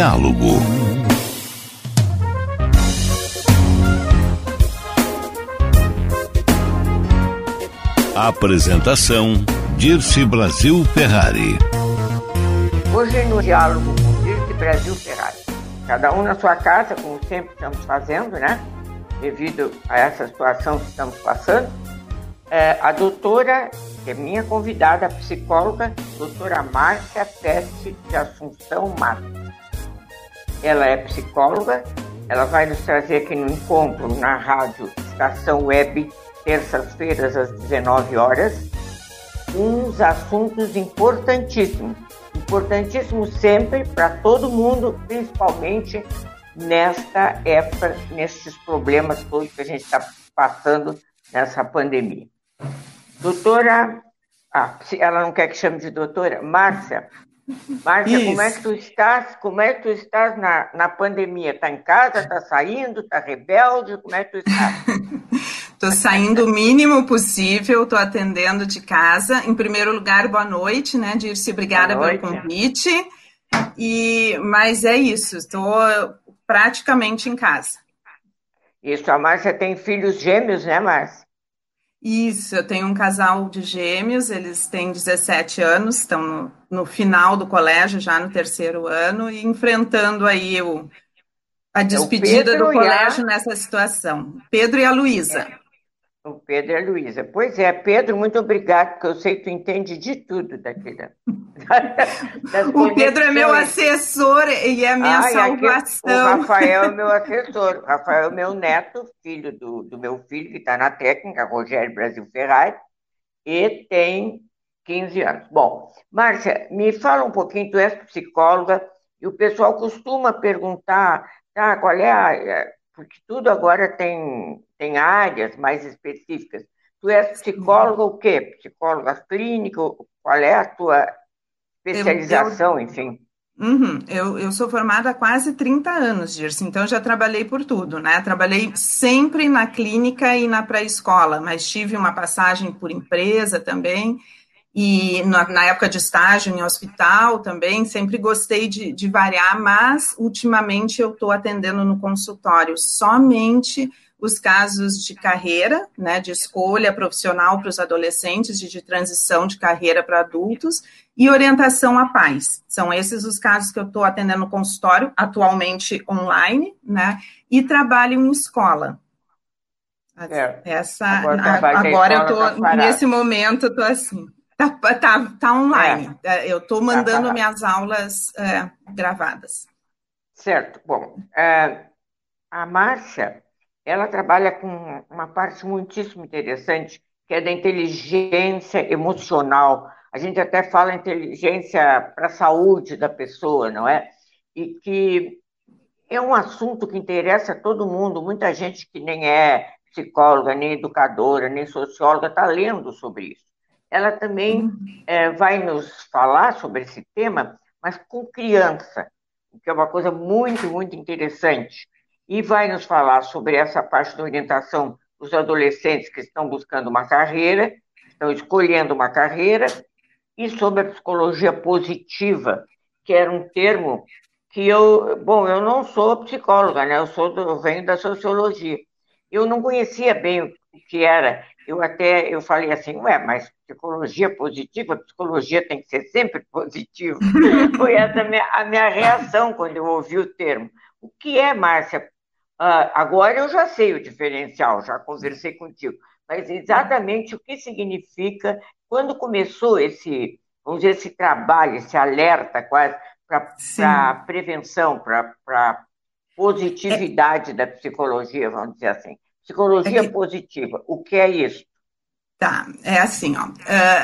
Diálogo. Apresentação Dirce Brasil Ferrari. Hoje no diálogo com Dirce Brasil Ferrari. Cada um na sua casa, como sempre estamos fazendo, né? Devido a essa situação que estamos passando. É, a doutora, que é minha convidada, a psicóloga, doutora Márcia Teste de Assunção Matos ela é psicóloga, ela vai nos trazer aqui no encontro na rádio Estação Web, terças-feiras às 19 horas, uns assuntos importantíssimos. Importantíssimos sempre para todo mundo, principalmente nesta época, nesses problemas todos que a gente está passando nessa pandemia. Doutora, ah, ela não quer que chame de doutora, Márcia, Márcia, como é que tu estás? Como é que tu estás na, na pandemia? Está em casa? Está saindo? Está rebelde? Como é que tu estás? Estou saindo o mínimo possível, estou atendendo de casa. Em primeiro lugar, boa noite, né, Dirce? Obrigada pelo convite. E, mas é isso, estou praticamente em casa. Isso, a Márcia tem filhos gêmeos, né, Márcia? Isso, eu tenho um casal de gêmeos, eles têm 17 anos, estão no, no final do colégio, já no terceiro ano, e enfrentando aí o, a é despedida do colégio a... nessa situação. Pedro e a Luísa. É. O Pedro e a Luísa. Pois é, Pedro, muito obrigado, porque eu sei que tu entende de tudo daquela. o Pedro é meu assessor e é a minha ah, salvação. o Rafael é meu assessor. O Rafael é meu neto, filho do, do meu filho, que está na técnica, Rogério Brasil Ferrari, e tem 15 anos. Bom, Márcia, me fala um pouquinho, tu és psicóloga, e o pessoal costuma perguntar, tá, qual é a porque tudo agora tem, tem áreas mais específicas. Tu és psicóloga o quê? Psicóloga clínica? Qual é a tua especialização, eu, eu, enfim? Uhum, eu, eu sou formada há quase 30 anos, Dirce, então já trabalhei por tudo, né? Trabalhei sempre na clínica e na pré-escola, mas tive uma passagem por empresa também, e na, na, época de estágio em hospital também, sempre gostei de, de variar, mas ultimamente eu estou atendendo no consultório somente os casos de carreira, né, de escolha profissional para os adolescentes, de, de transição de carreira para adultos, e orientação a pais. São esses os casos que eu estou atendendo no consultório, atualmente online, né, e trabalho em escola. É. Essa, agora, agora eu estou, tá nesse momento, eu estou assim. Tá, tá, tá online. É. é eu estou mandando tá, tá, minhas aulas é, gravadas. Certo. Bom, é, a Márcia, ela trabalha com uma parte muitíssimo interessante, que é da inteligência emocional. A gente até fala inteligência para a saúde da pessoa, não é? E que é um assunto que interessa a todo mundo. Muita gente que nem é psicóloga, nem educadora, nem socióloga está lendo sobre isso ela também uhum. é, vai nos falar sobre esse tema, mas com criança, que é uma coisa muito, muito interessante. E vai nos falar sobre essa parte da orientação dos adolescentes que estão buscando uma carreira, estão escolhendo uma carreira, e sobre a psicologia positiva, que era um termo que eu, bom, eu não sou psicóloga, né? Eu sou do, eu venho da sociologia. Eu não conhecia bem o que era eu até eu falei assim, ué, mas psicologia positiva, psicologia tem que ser sempre positiva. Foi essa a minha, a minha reação quando eu ouvi o termo. O que é, Márcia? Uh, agora eu já sei o diferencial, já conversei contigo, mas exatamente o que significa quando começou esse, vamos dizer, esse trabalho, esse alerta quase para prevenção, para positividade é... da psicologia, vamos dizer assim. Psicologia é que... positiva, o que é isso? Tá, é assim, ó. Uh,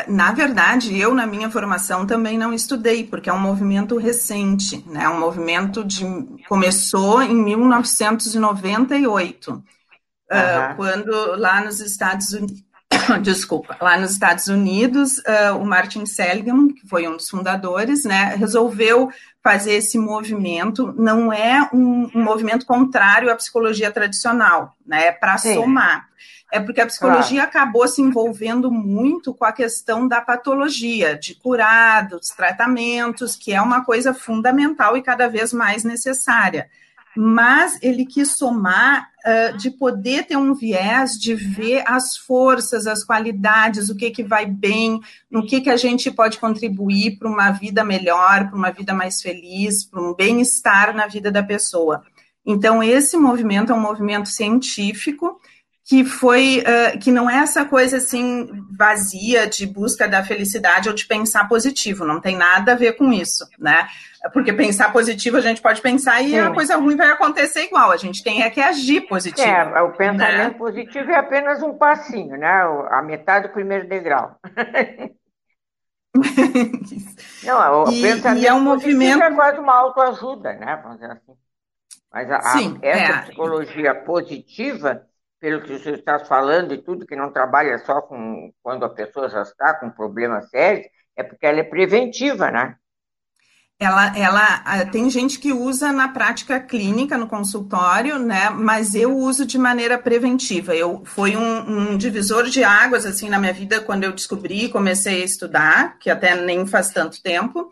na verdade, eu na minha formação também não estudei, porque é um movimento recente, né? Um movimento de começou em 1998, uh, uhum. quando lá nos Estados Unidos, desculpa, lá nos Estados Unidos, uh, o Martin Seligman, que foi um dos fundadores, né, resolveu fazer esse movimento. Não é um, um movimento contrário à psicologia tradicional, né? É para somar é porque a psicologia claro. acabou se envolvendo muito com a questão da patologia, de curados, tratamentos, que é uma coisa fundamental e cada vez mais necessária. Mas ele quis somar uh, de poder ter um viés de ver as forças, as qualidades, o que, que vai bem, no que, que a gente pode contribuir para uma vida melhor, para uma vida mais feliz, para um bem-estar na vida da pessoa. Então, esse movimento é um movimento científico que foi uh, que não é essa coisa assim vazia de busca da felicidade ou de pensar positivo, não tem nada a ver com isso, né? Porque pensar positivo a gente pode pensar e Sim. a coisa ruim vai acontecer igual, a gente tem é que agir positivo. É, o pensamento né? positivo é apenas um passinho, né? A metade do primeiro degrau. não, o e, pensamento e é um movimento é quase uma autoajuda, né? Vamos dizer assim. Mas a, Sim, a, essa é. psicologia positiva pelo que você está falando e tudo, que não trabalha só com quando a pessoa já está com problemas sérios, é porque ela é preventiva, né? Ela, ela tem gente que usa na prática clínica, no consultório, né? Mas eu uso de maneira preventiva. Eu foi um, um divisor de águas assim na minha vida quando eu descobri, comecei a estudar, que até nem faz tanto tempo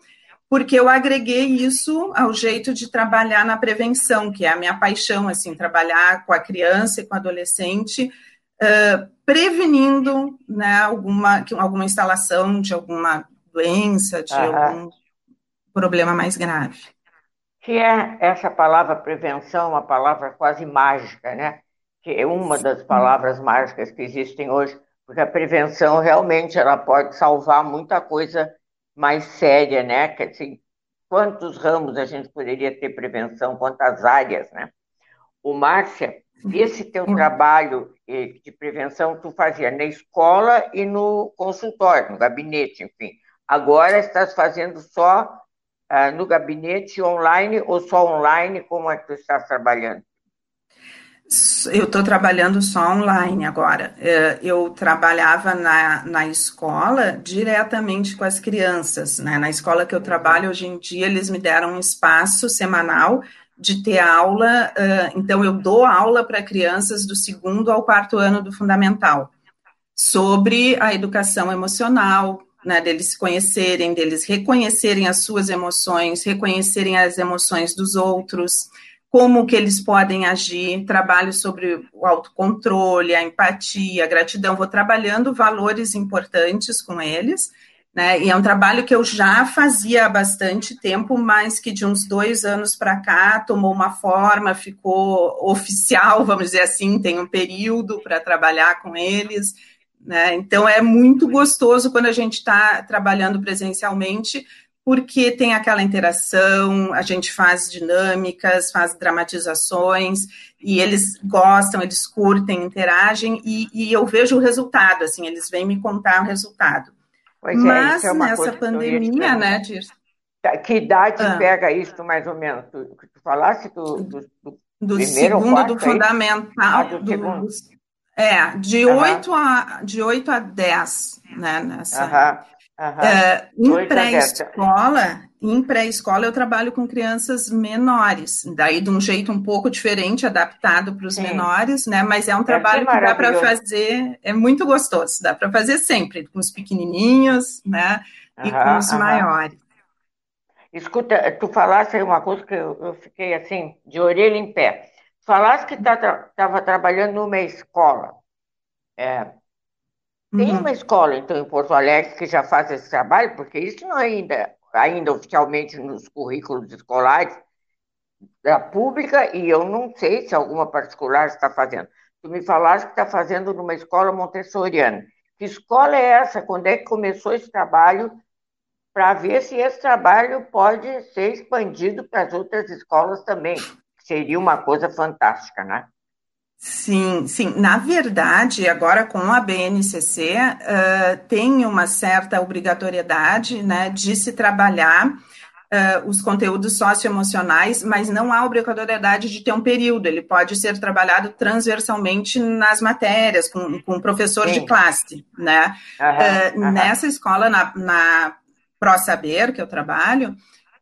porque eu agreguei isso ao jeito de trabalhar na prevenção, que é a minha paixão, assim, trabalhar com a criança e com o adolescente, uh, prevenindo né, alguma, alguma instalação de alguma doença, de algum problema mais grave. Que é essa palavra prevenção, uma palavra quase mágica, né? Que é uma das palavras mágicas que existem hoje, porque a prevenção realmente ela pode salvar muita coisa mais séria, né? Que, assim, quantos ramos a gente poderia ter prevenção, quantas áreas, né? O Márcia, esse teu trabalho eh, de prevenção tu fazia na escola e no consultório, no gabinete, enfim. Agora estás fazendo só uh, no gabinete online ou só online? Como é que tu estás trabalhando? Eu estou trabalhando só online agora. É, eu trabalhava na, na escola diretamente com as crianças. Né? Na escola que eu trabalho hoje em dia, eles me deram um espaço semanal de ter aula. Então, eu dou aula para crianças do segundo ao quarto ano do fundamental sobre a educação emocional, né, deles se conhecerem, deles reconhecerem as suas emoções, reconhecerem as emoções dos outros como que eles podem agir, trabalho sobre o autocontrole, a empatia, a gratidão, vou trabalhando valores importantes com eles, né? E é um trabalho que eu já fazia há bastante tempo, mas que de uns dois anos para cá tomou uma forma, ficou oficial, vamos dizer assim, tem um período para trabalhar com eles. Né? Então é muito gostoso quando a gente está trabalhando presencialmente, porque tem aquela interação, a gente faz dinâmicas, faz dramatizações, e eles gostam, eles curtem, interagem, e, e eu vejo o resultado, assim, eles vêm me contar o resultado. Pois Mas é, é nessa pandemia, né, Dirce? Que idade ah. pega isso, mais ou menos? Tu, tu falasse do, do, do, do segundo do fundamental. Ah, do, do segundo. É, de, uhum. 8 a, de 8 a 10, né, nessa... Uhum. Uh, em pré-escola, em pré-escola eu trabalho com crianças menores, daí de um jeito um pouco diferente, adaptado para os menores, né? Mas é um trabalho que dá para fazer, é muito gostoso, dá para fazer sempre, com os pequenininhos, né? E com os maiores. Escuta, tu falaste aí uma coisa que eu, eu fiquei assim, de orelha em pé. Falaste que estava tá, trabalhando numa escola. É, tem uhum. uma escola, então, em Porto Alegre que já faz esse trabalho, porque isso não é ainda, ainda oficialmente nos currículos escolares da pública, e eu não sei se alguma particular está fazendo. Tu me falaste que está fazendo numa escola montessoriana. Que escola é essa? Quando é que começou esse trabalho? Para ver se esse trabalho pode ser expandido para as outras escolas também. Seria uma coisa fantástica, né? Sim, sim. Na verdade, agora com a BNCC, uh, tem uma certa obrigatoriedade né, de se trabalhar uh, os conteúdos socioemocionais, mas não há obrigatoriedade de ter um período. Ele pode ser trabalhado transversalmente nas matérias, com, com professor sim. de classe. Né? Uhum, uh, uhum. Nessa escola, na, na ProSaber, que eu trabalho,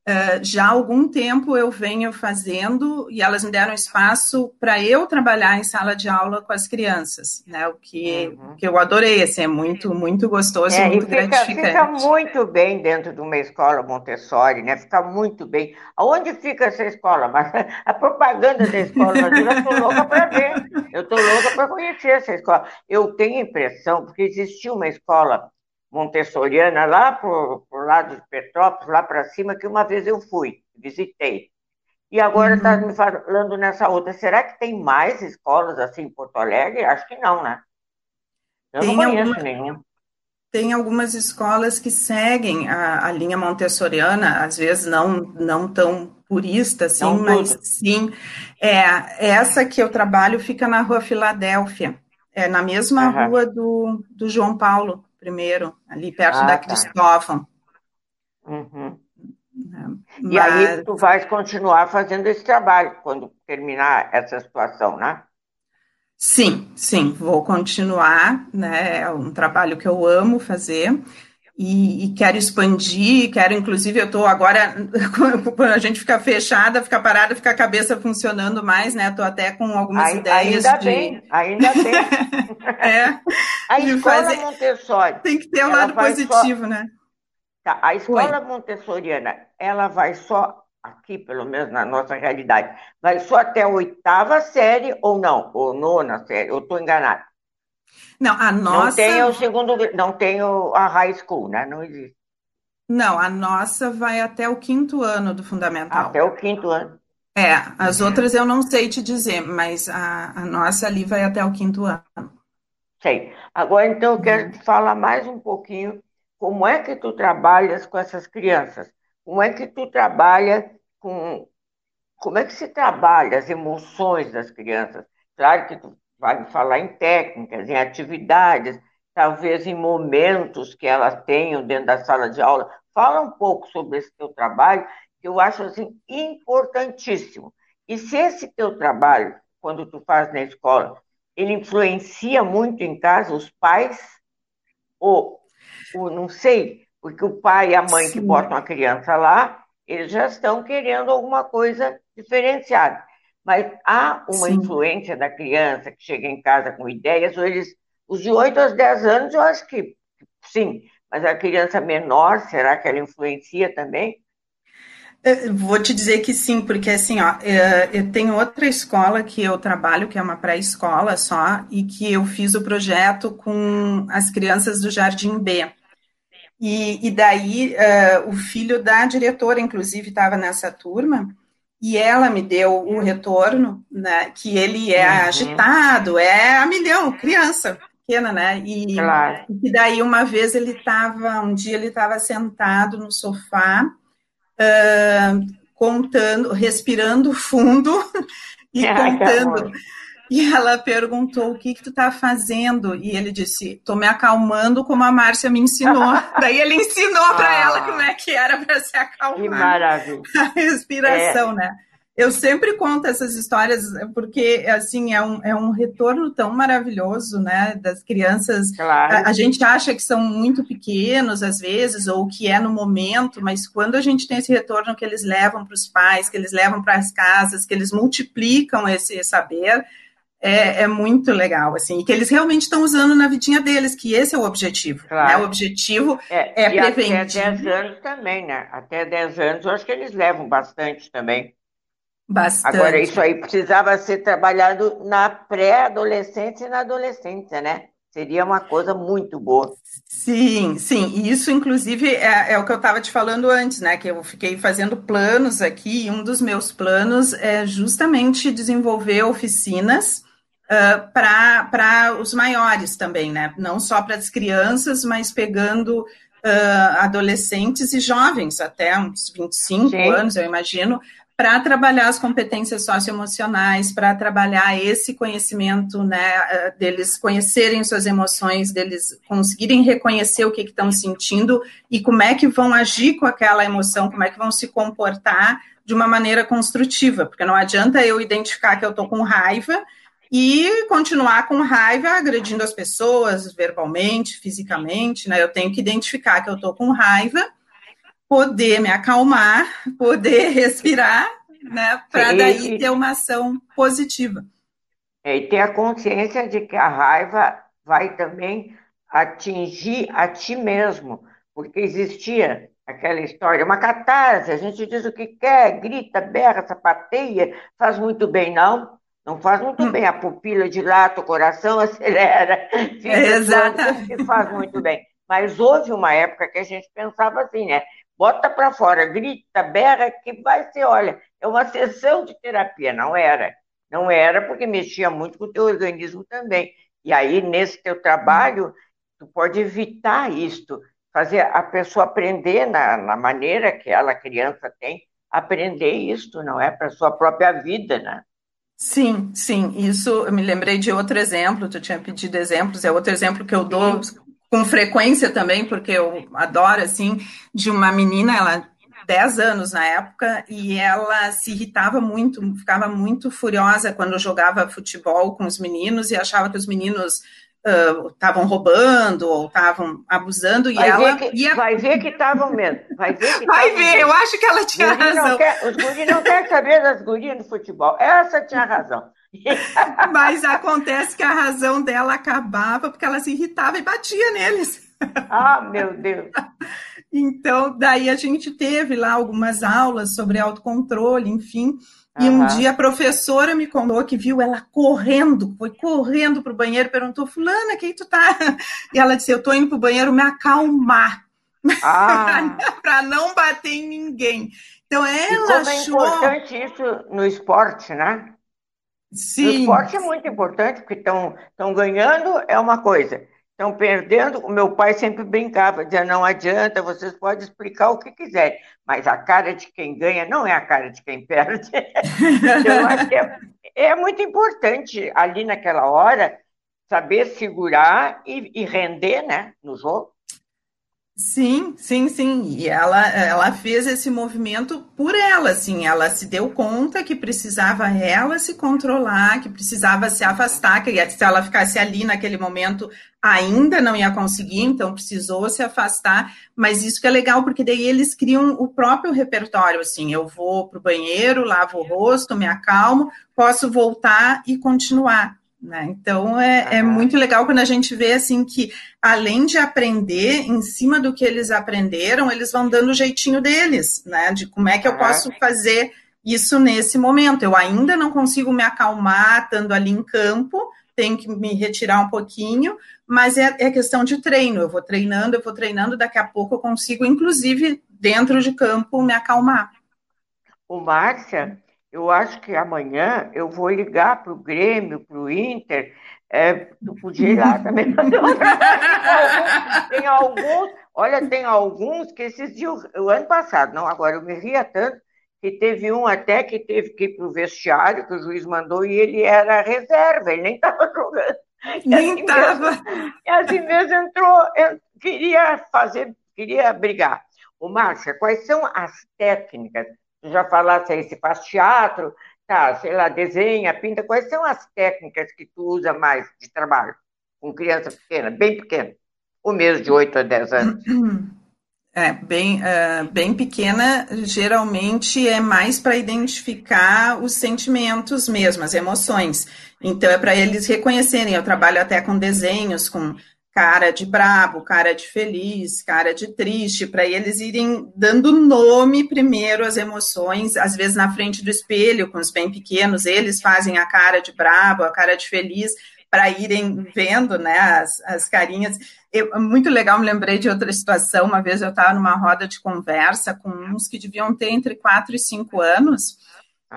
Uh, já há algum tempo eu venho fazendo e elas me deram espaço para eu trabalhar em sala de aula com as crianças, né? O que, uhum. que eu adorei, assim, é muito, muito gostoso é, e muito fica, gratificante. Fica muito bem dentro de uma escola Montessori, né? Fica muito bem. Aonde fica essa escola? Mas a propaganda da escola, eu estou louca para ver. Eu estou louca para conhecer essa escola. Eu tenho a impressão, porque existia uma escola montessoriana lá para o lado de Petrópolis, lá para cima, que uma vez eu fui, visitei. E agora está uhum. me falando nessa outra. Será que tem mais escolas assim em Porto Alegre? Acho que não, né? Eu tem não conheço alguma, nenhum. Tem algumas escolas que seguem a, a, linha montessoriana, às vezes não, não tão purista, assim, não mas tudo. sim. É, essa que eu trabalho fica na rua Filadélfia, é na mesma uhum. rua do, do João Paulo primeiro, ali perto ah, da tá. Cristófão. Uhum. É, e aí tu vais continuar fazendo esse trabalho quando terminar essa situação, né? Sim, sim, vou continuar, né? É um trabalho que eu amo fazer e, e quero expandir, quero, inclusive, eu estou agora, quando a gente fica fechada, fica parada, fica a cabeça funcionando mais, né? Estou até com algumas ainda, ideias. Ainda de... bem, ainda bem. é, a escola fazer... Montessori. Tem que ter um lado positivo, só... né? Tá, a escola Oi. montessoriana, ela vai só, aqui pelo menos na nossa realidade, vai só até a oitava série ou não? Ou nona série? Eu estou enganada. Não, a nossa. Não tem o segundo, não tem a high school, né? Não existe. Não, a nossa vai até o quinto ano do fundamental. Até o quinto ano. É, as outras eu não sei te dizer, mas a, a nossa ali vai até o quinto ano. Sei. Agora, então, eu quero te falar mais um pouquinho como é que tu trabalhas com essas crianças. Como é que tu trabalha com. Como é que se trabalha as emoções das crianças? Claro que tu vai falar em técnicas, em atividades, talvez em momentos que elas tenham dentro da sala de aula. Fala um pouco sobre esse teu trabalho, que eu acho assim importantíssimo. E se esse teu trabalho, quando tu faz na escola, ele influencia muito em casa os pais ou, ou não sei, porque o pai e a mãe Sim. que botam a criança lá, eles já estão querendo alguma coisa diferenciada mas há uma Sim. influência da criança que chega em casa com ideias, ou eles, os de 8 aos 10 anos, eu acho que sim, mas a criança menor, será que ela influencia também? Eu vou te dizer que sim, porque assim, ó, é, eu tenho outra escola que eu trabalho, que é uma pré-escola só, e que eu fiz o projeto com as crianças do Jardim B. E, e daí, uh, o filho da diretora, inclusive, estava nessa turma, e ela me deu o retorno, né, que ele é uhum. agitado, é a milhão, criança pequena, né, e, claro. e daí uma vez ele estava, um dia ele estava sentado no sofá, uh, contando, respirando fundo e Ai, contando e ela perguntou o que que tu tá fazendo e ele disse, tô me acalmando como a Márcia me ensinou. Daí ele ensinou para ah, ela como é que era para se acalmar. Que maravilha. A respiração, é. né? Eu sempre conto essas histórias porque, assim, é um, é um retorno tão maravilhoso, né, das crianças. Claro. A, a, gente acha que são muito pequenos, às vezes, ou que é no momento, mas quando a gente tem esse retorno que eles levam para os pais, que eles levam para as casas, que eles multiplicam esse saber, é, é, muito legal, assim, e que eles realmente estão usando na vidinha deles, que esse é o objetivo. Né? Claro. Né? O objetivo é, é preventivo. Até 10 anos também, né? Até 10 anos, eu acho que eles levam bastante também. Bastante. Agora, isso aí precisava ser trabalhado na pré-adolescência e na adolescência, né? Seria uma coisa muito boa. Sim, sim. E isso, inclusive, é, é o que eu estava te falando antes, né? Que eu fiquei fazendo planos aqui, e um dos meus planos é justamente desenvolver oficinas uh, para os maiores também, né? Não só para as crianças, mas pegando uh, adolescentes e jovens, até uns 25 Sim. anos, eu imagino, para trabalhar as competências socioemocionais, para trabalhar esse conhecimento, né, deles conhecerem suas emoções, deles conseguirem reconhecer o que estão sentindo e como é que vão agir com aquela emoção, como é que vão se comportar de uma maneira construtiva, porque não adianta eu identificar que eu estou com raiva e continuar com raiva agredindo as pessoas verbalmente, fisicamente, né? Eu tenho que identificar que eu estou com raiva, poder me acalmar, poder respirar, né? Para daí ter uma ação positiva. É, e ter a consciência de que a raiva vai também atingir a ti mesmo, porque existia aquela história, uma catarse, a gente diz o que quer, grita, berra, sapateia, faz muito bem, não. Não faz muito bem, a pupila dilata, o coração acelera, Exatamente. faz muito bem. Mas houve uma época que a gente pensava assim, né? Bota para fora, grita, berra, que vai ser, olha, é uma sessão de terapia. Não era. Não era porque mexia muito com o teu organismo também. E aí, nesse teu trabalho, tu pode evitar isto, fazer a pessoa aprender na, na maneira que ela, criança, tem, aprender isto, não é? Para sua própria vida, né? Sim, sim. Isso eu me lembrei de outro exemplo, tu tinha pedido exemplos, é outro exemplo que eu dou com frequência também, porque eu adoro, assim, de uma menina, ela 10 anos na época, e ela se irritava muito, ficava muito furiosa quando jogava futebol com os meninos e achava que os meninos estavam uh, roubando ou estavam abusando e vai ela ver que, ia... vai ver que estavam mesmo vai ver que vai ver mesmo. eu acho que ela tinha guri razão. quer, os guris não querem saber das gurias no futebol. Essa tinha razão. Mas acontece que a razão dela acabava porque ela se irritava e batia neles. Ah meu Deus. Então daí a gente teve lá algumas aulas sobre autocontrole enfim e uhum. um dia a professora me contou que viu ela correndo, foi correndo para o banheiro, perguntou, fulana, quem tu tá? E ela disse, eu tô indo para o banheiro me acalmar, ah. para não bater em ninguém. Então ela é achou... é importante isso no esporte, né? Sim. No esporte é muito importante, porque estão ganhando é uma coisa, estão perdendo. O meu pai sempre brincava, dizia: não adianta, vocês podem explicar o que quiserem, mas a cara de quem ganha não é a cara de quem perde. então, é, é, muito importante ali naquela hora saber segurar e, e render né, no jogo. Sim, sim, sim. E ela, ela fez esse movimento por ela, assim. Ela se deu conta que precisava ela se controlar, que precisava se afastar, que se ela ficasse ali naquele momento ainda não ia conseguir, então precisou se afastar. Mas isso que é legal, porque daí eles criam o próprio repertório, assim. Eu vou para o banheiro, lavo o rosto, me acalmo, posso voltar e continuar. Né? Então é, é, muito legal quando a gente vê assim que além de aprender em cima do que eles aprenderam, eles vão dando o jeitinho deles, né? De como é que eu posso fazer isso nesse momento. Eu ainda não consigo me acalmar estando ali em campo, tenho que me retirar um pouquinho, mas é, é questão de treino. Eu vou treinando, eu vou treinando, daqui a pouco eu consigo, inclusive, dentro de campo, me acalmar. O Márcia, eu acho que amanhã eu vou ligar para o Grêmio, para o Inter. É, tu podia ir lá também Tem alguns, olha, tem alguns que esses dias, o ano passado, não, agora eu me ria tanto, que teve um até que teve que ir para o vestiário, que o juiz mandou, e ele era reserva, ele nem estava jogando. Nem estava. Assim e assim mesmo entrou, queria fazer, queria brigar. O Márcia, quais são as técnicas já falasse aí, se faz teatro, tá, sei lá, desenha, pinta, quais são as técnicas que tu usa mais de trabalho com criança pequena, bem pequena, o mesmo de 8 a 10 anos? É, bem, uh, bem pequena, geralmente é mais para identificar os sentimentos mesmo, as emoções. Então, é para eles reconhecerem. Eu trabalho até com desenhos, com cara de brabo, cara de feliz, cara de triste, para eles irem dando nome primeiro às emoções, às vezes na frente do espelho, com os bem pequenos, eles fazem a cara de brabo, a cara de feliz, para irem vendo né, as, as carinhas. Eu, muito legal, me lembrei de outra situação. Uma vez eu estava numa roda de conversa com uns que deviam ter entre 4 e 5 anos,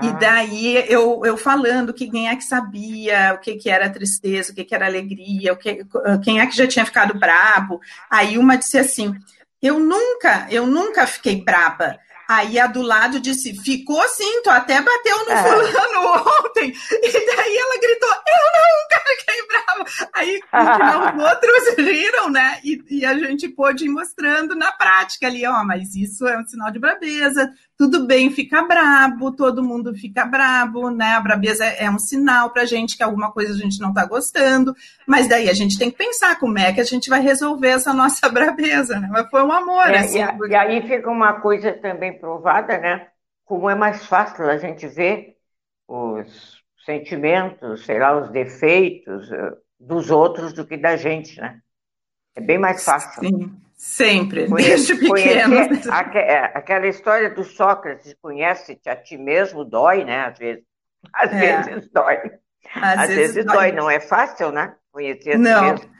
e ah. daí eu, eu falando que quem é que sabia o que, que era tristeza, o que, que era alegria, o que, quem é que já tinha ficado brabo. Aí uma disse assim: Eu nunca, eu nunca fiquei braba. Aí a do lado disse: ficou sim, tu até bateu no é. fulano ontem. E daí ela gritou: eu não, fiquei brava. Aí no final os outros riram, né? E, e, a gente pôde ir mostrando na prática ali: ó, mas isso é um sinal de brabeza. Tudo bem, fica brabo, todo mundo fica brabo, né? A brabeza é um sinal pra gente que alguma coisa a gente não tá gostando. Mas daí a gente tem que pensar como é que a gente vai resolver essa nossa brabeza, né? Mas foi um amor, é, assim. E, e aí fica uma coisa também provada, né? Como é mais fácil a gente ver os sentimentos, sei lá, os defeitos eh, dos outros do que da gente, né? É bem mais fácil. Sim, sempre, desde pequeno. É, aquela história do Sócrates, conhece-te a ti mesmo, dói, né? Às vezes. Às é. vezes dói. Às, Às vezes, vezes dói. dói. não é fácil, né? Conhecer a não. mesmo.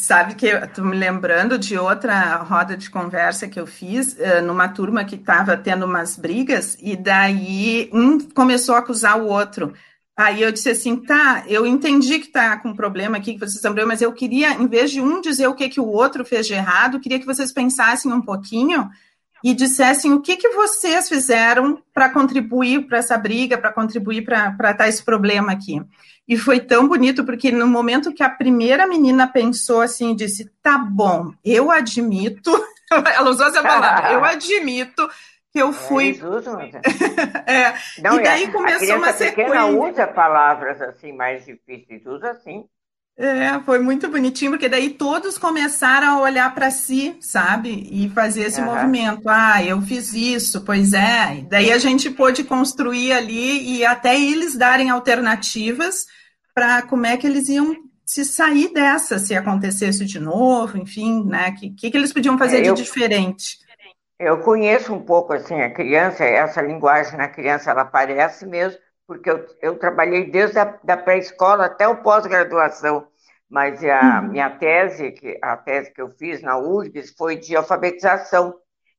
Sabe que estou me lembrando de outra roda de conversa que eu fiz uh, numa turma que estava tendo umas brigas e daí um começou a acusar o outro. Aí eu disse assim, tá, eu entendi que está com um problema aqui, que vocês estão mas eu queria, em vez de um dizer o que, que o outro fez de errado, queria que vocês pensassem um pouquinho e dissessem o que, que vocês fizeram para contribuir para essa briga, para contribuir para estar tá esse problema aqui. E foi tão bonito, porque no momento que a primeira menina pensou assim, disse: tá bom, eu admito, ela usou essa palavra, eu admito que eu fui. É, é. Não, e daí a, começou a uma sequência. usa palavras assim mais difíceis, usa assim. É, foi muito bonitinho, porque daí todos começaram a olhar para si, sabe? E fazer esse uhum. movimento. Ah, eu fiz isso, pois é. Daí a gente pôde construir ali e até eles darem alternativas para como é que eles iam se sair dessa, se acontecesse de novo, enfim, né? O que, que, eles podiam fazer eu, de diferente? Eu conheço um pouco assim a criança, essa linguagem na criança ela aparece mesmo, porque eu, eu trabalhei desde a da pré-escola até o pós-graduação, mas a uhum. minha tese, que, a tese que eu fiz na URGS foi de alfabetização,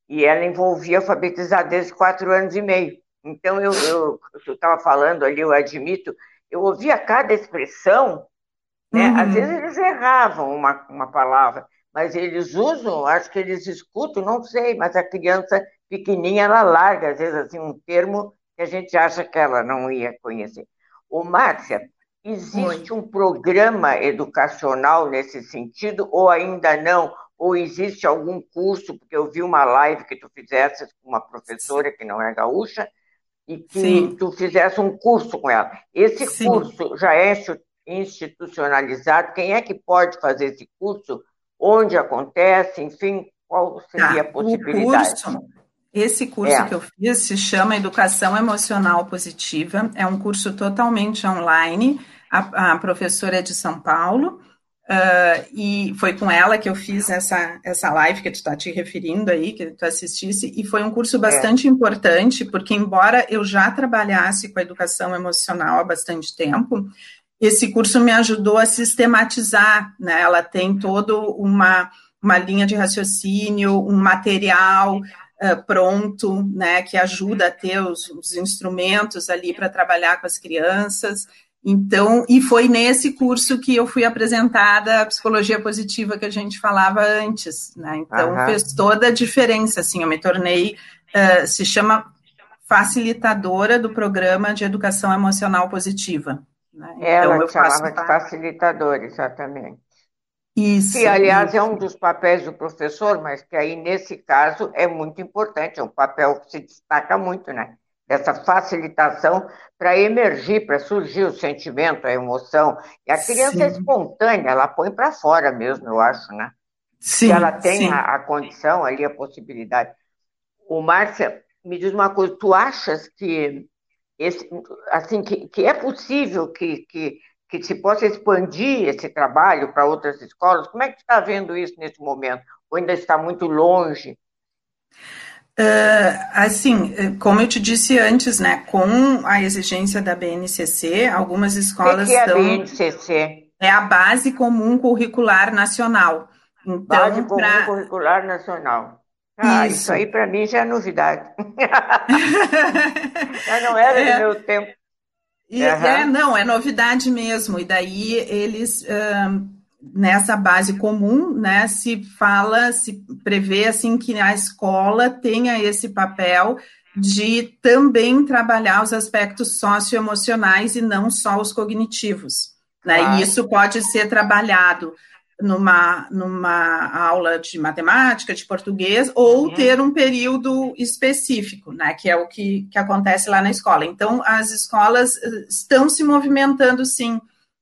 e ela envolvia alfabetizar desde quatro anos e meio. Então, eu estava falando ali, eu admito, eu ouvia cada expressão, né? Uhum. Às vezes eles erravam uma, uma palavra, mas eles usam, acho que eles escutam, não sei, mas a criança pequenininha, ela larga, às vezes, assim, um termo que a gente acha que ela não ia conhecer. Ô, Márcia, existe Oi. um programa educacional nesse sentido, ou ainda não? Ou existe algum curso, porque eu vi uma live que tu fizesse com uma professora que não é gaúcha, e que Sim. tu fizesse um curso com ela. Esse Sim. curso já é institucionalizado? Quem é que pode fazer esse curso? Onde acontece? Enfim, qual seria tá. a possibilidade? O curso, esse curso é. que eu fiz se chama Educação Emocional Positiva. É um curso totalmente online. A, a professora é de São Paulo Uh, e foi com ela que eu fiz essa, essa live que tu está te referindo aí, que tu assistisse, e foi um curso bastante é. importante, porque embora eu já trabalhasse com a educação emocional há bastante tempo, esse curso me ajudou a sistematizar, né? Ela tem toda uma, uma linha de raciocínio, um material uh, pronto, né, que ajuda a ter os, os instrumentos ali para trabalhar com as crianças. Então, e foi nesse curso que eu fui apresentada a psicologia positiva que a gente falava antes, né? Então, Aham. fez toda a diferença, assim, eu me tornei, uh, se chama facilitadora do programa de educação emocional positiva. Né? Ela então, eu chamava de facilitadora, exatamente. Isso. Que, aliás, isso. é um dos papéis do professor, mas que aí, nesse caso, é muito importante, é um papel que se destaca muito, né? essa facilitação para emergir, para surgir o sentimento, a emoção. E a criança sim. é espontânea, ela põe para fora mesmo, eu acho, né? Sim, Se ela tem a, a, condição ali, a possibilidade. O Márcia, me diz uma coisa, tu achas que esse, assim que, que é possível que, que, que se possa expandir esse trabalho para outras escolas? Como é que está vendo isso nesse momento? Ou ainda está muito longe? Uh, assim, eh, como eu te disse antes, né, com a exigência da BNCC, algumas escolas o que é a BNCC? É a Base Comum Curricular Nacional. Então, Base Comum pra... Curricular Nacional. Ah, isso, isso aí para mim já é novidade. já não era é, do meu tempo. E, uhum. É, não, é novidade mesmo. E daí eles nessa base comum, né, se fala, se prevê assim que a escola tenha esse papel de também trabalhar os aspectos socioemocionais e não só os cognitivos. Né? E isso pode ser trabalhado numa, numa aula de matemática, de português, ou uhum. ter um período específico, né, que é o que, que acontece lá na escola. Então, as escolas eh, estão se movimentando, sim,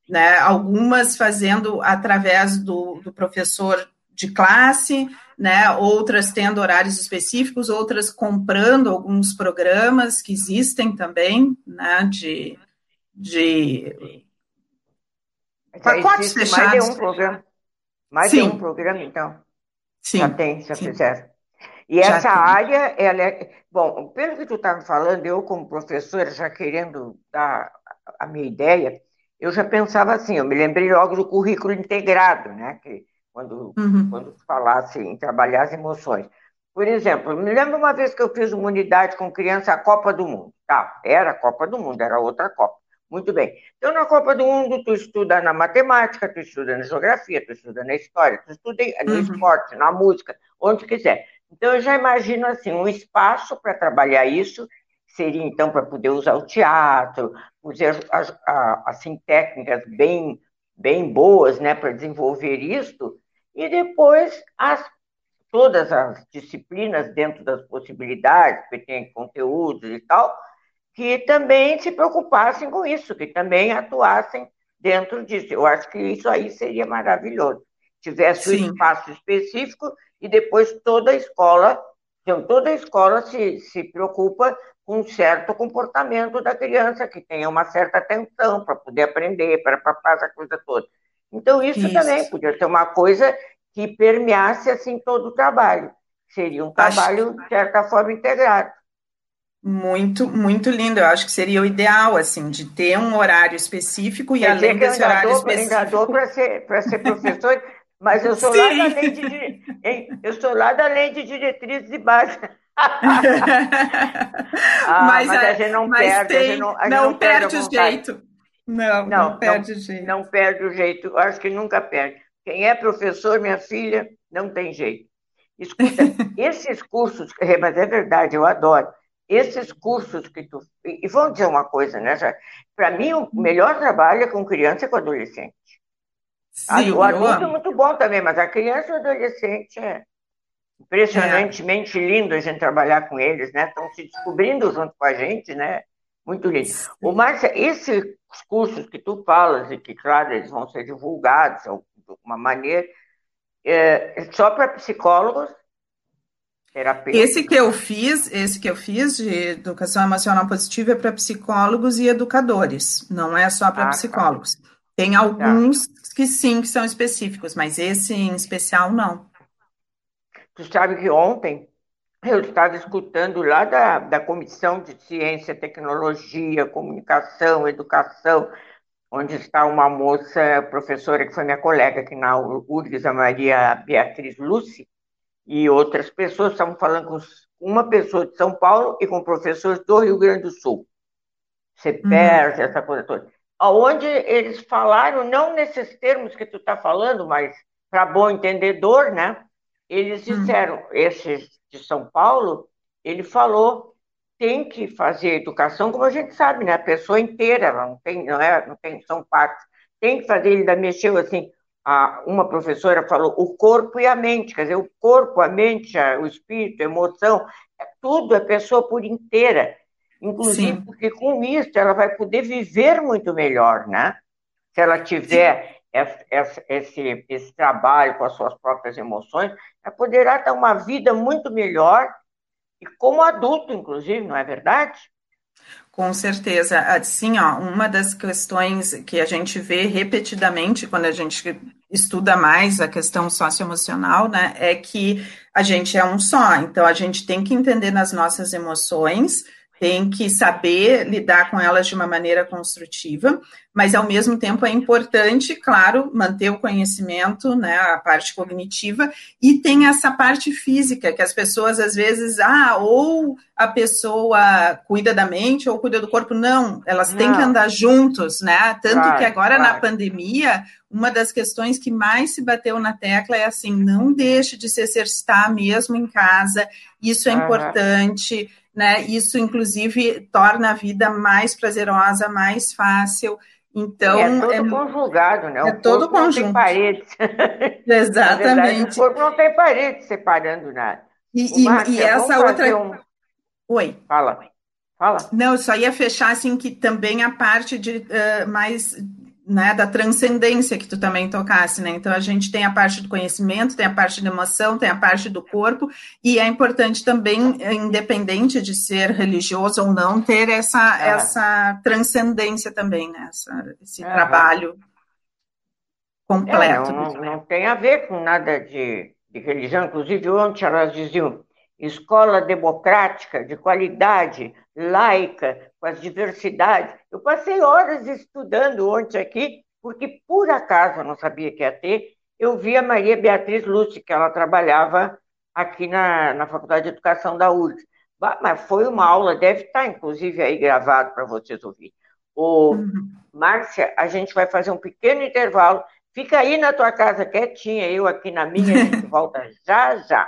né, algumas fazendo através do, do professor de classe, né, outras tendo horários específicos, outras comprando alguns programas que existem também, né, de, de pacotes fechados. Mais de um programa. Mais Sim. de um programa, então. Sim. Já tem, já Sim. fizeram. E já essa tem. área, ela é. Bom, pelo que tu estava falando, eu, como professora, já querendo dar a minha ideia, eu já pensava assim, eu me lembrei logo do currículo integrado, né? Que quando, uhum. quando falasse em trabalhar as emoções. Por exemplo, me lembro uma vez que eu fiz uma unidade com criança a Copa do Mundo. Tá, era a Copa do Mundo, era outra Copa. Muito bem. Então, na Copa do Mundo, tu estuda na matemática, tu estuda na geografia, tu estuda na história, tu estuda no uhum. esporte, na música, onde quiser. Então, eu já imagino, assim, um espaço para trabalhar isso, seria, então, para poder usar o teatro, usar, assim, técnicas bem, bem boas, né, para desenvolver isso, e depois as, todas as disciplinas dentro das possibilidades, que tem conteúdos e tal, que também se preocupassem com isso, que também atuassem dentro disso. Eu acho que isso aí seria maravilhoso. Tivesse Sim. um espaço específico e depois toda a escola, então toda a escola se, se preocupa com um certo comportamento da criança, que tenha uma certa atenção para poder aprender, para passar essa coisa toda. Então, isso, isso, também podia ser uma coisa que permeasse assim todo o trabalho. Seria um trabalho, de certa forma, integrado. Muito, muito lindo. Eu acho que seria o ideal, assim, de ter um horário específico e Quer além desse horário específico. Para ser, ser professor, mas eu sou Sim. lá da lei de, eu sou lá da lei de diretrizes de base. ah, mas, mas, a é, gente não perde, tem, gente não, não, não, perde, perde o jeito. Não, não, não perde o jeito. Não perde o jeito. Eu acho que nunca perde. Quem é professor, minha filha, não tem jeito. Escuta, esses cursos, mas é verdade, eu adoro esses cursos que tu. E vamos dizer uma coisa, né? Para mim, o melhor trabalho é com criança e com adolescente. Sim, o adulto é muito bom também, mas a criança e o adolescente é impressionantemente é. lindo a gente trabalhar com eles, né? Estão se descobrindo junto com a gente, né? Muito lindo. O Márcia, esses cursos que tu falas, e que, claro, eles vão ser divulgados de alguma maneira, é só para psicólogos Terapeuta. Esse que eu fiz, esse que eu fiz de educação emocional positiva é para psicólogos e educadores, não é só para ah, tá. psicólogos. Tá. Tem alguns tá. que sim, que são específicos, mas esse em especial não. Tu sabe que ontem eu estava escutando lá da, da Comissão de Ciência, Tecnologia, Comunicação, Educação, onde está uma moça, professora que foi minha colega aqui na URGS, a Maria Beatriz Lúcia, e outras pessoas, estavam falando com uma pessoa de São Paulo e com professores do Rio Grande do Sul. Você uhum. perde essa coisa toda. Onde eles falaram, não nesses termos que tu está falando, mas para bom entendedor, né? Eles uhum. disseram, uhum. esse de São Paulo, ele falou, tem que fazer educação, como a gente sabe, né? A pessoa inteira, não tem, não é, não tem, são partes. Tem que fazer, ele ainda mexeu assim, a, uma professora falou o corpo e a mente, quer dizer, o corpo, a mente, a, o espírito, a emoção, é tudo, a pessoa por inteira. Inclusive, Sim. porque com isso ela vai poder viver muito melhor, né? Se ela tiver esse, esse, esse, trabalho com as suas próprias emoções, ela poderá ter uma vida muito melhor, e como adulto, inclusive, não é verdade? Com certeza. Assim, ó, uma das questões que a gente vê repetidamente quando a gente estuda mais a questão socioemocional, né, é que a gente é um só. Então, a gente tem que entender nas nossas emoções, tem que saber lidar com elas de uma maneira construtiva, mas ao mesmo tempo é importante, claro, manter o conhecimento, né, a parte cognitiva, e tem essa parte física, que as pessoas às vezes, ah, ou a pessoa cuida da mente ou cuida do corpo, não, elas não. têm que andar juntos, né? Tanto que agora na pandemia uma das questões que mais se bateu na tecla é assim: não deixe de se exercitar mesmo em casa, isso é uhum. importante, né? Isso, inclusive, torna a vida mais prazerosa, mais fácil. Então, é todo é, conjugado, né? É o todo conjunto. Não tem paredes. Exatamente. Verdade, o corpo não tem paredes separando nada. E, e, e essa outra. Um... Oi. Fala. Fala. Não, eu só ia fechar assim que também a parte de uh, mais né, da transcendência que tu também tocasse, né? Então a gente tem a parte do conhecimento, tem a parte da emoção, tem a parte do corpo, e é importante também, independente de ser religioso ou não, ter essa, é. essa transcendência também, né? Essa, esse é. trabalho completo. É, não, não, tem a ver com nada de, de religião, inclusive ontem elas diziam escola democrática, de qualidade, laica, com as diversidades. Eu passei horas estudando ontem aqui, porque por acaso eu não sabia que ia ter. Eu vi a Maria Beatriz Lúcia, que ela trabalhava aqui na, na Faculdade de Educação da URGS. Mas foi uma aula, deve estar inclusive aí gravado para vocês ouvirem. Ô, uhum. Márcia, a gente vai fazer um pequeno intervalo. Fica aí na tua casa quietinha, eu aqui na minha, a gente volta já já.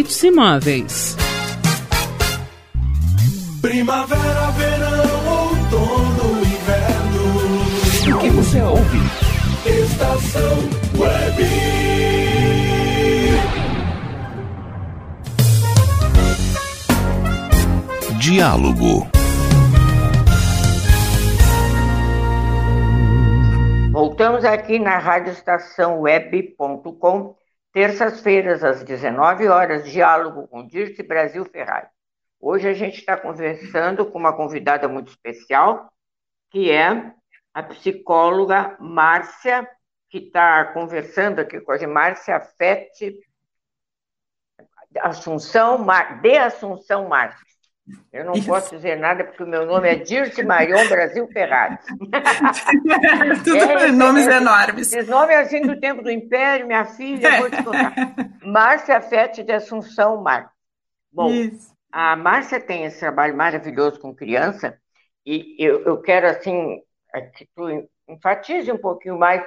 Hits Imóveis. Primavera, verão, outono, inverno. O que você ouve? Estação Web. Diálogo. Voltamos aqui na radioestaçãoweb.com Terças-feiras, às 19 horas, diálogo com Dirce Brasil Ferrari. Hoje a gente está conversando com uma convidada muito especial, que é a psicóloga Márcia, que está conversando aqui com a gente, Márcia Fete Assunção, de Assunção Márcia. Eu não Isso. posso dizer nada porque o meu nome é Dirce Marion Brasil Ferrari. Tudo é, nomes é, enormes. Esse nome é assim do tempo do Império, minha filha, vou te contar. Márcia Fete de Assunção Mar. Bom, Isso. a Márcia tem esse trabalho maravilhoso com criança e eu, eu quero, assim, é que tu enfatize um pouquinho mais,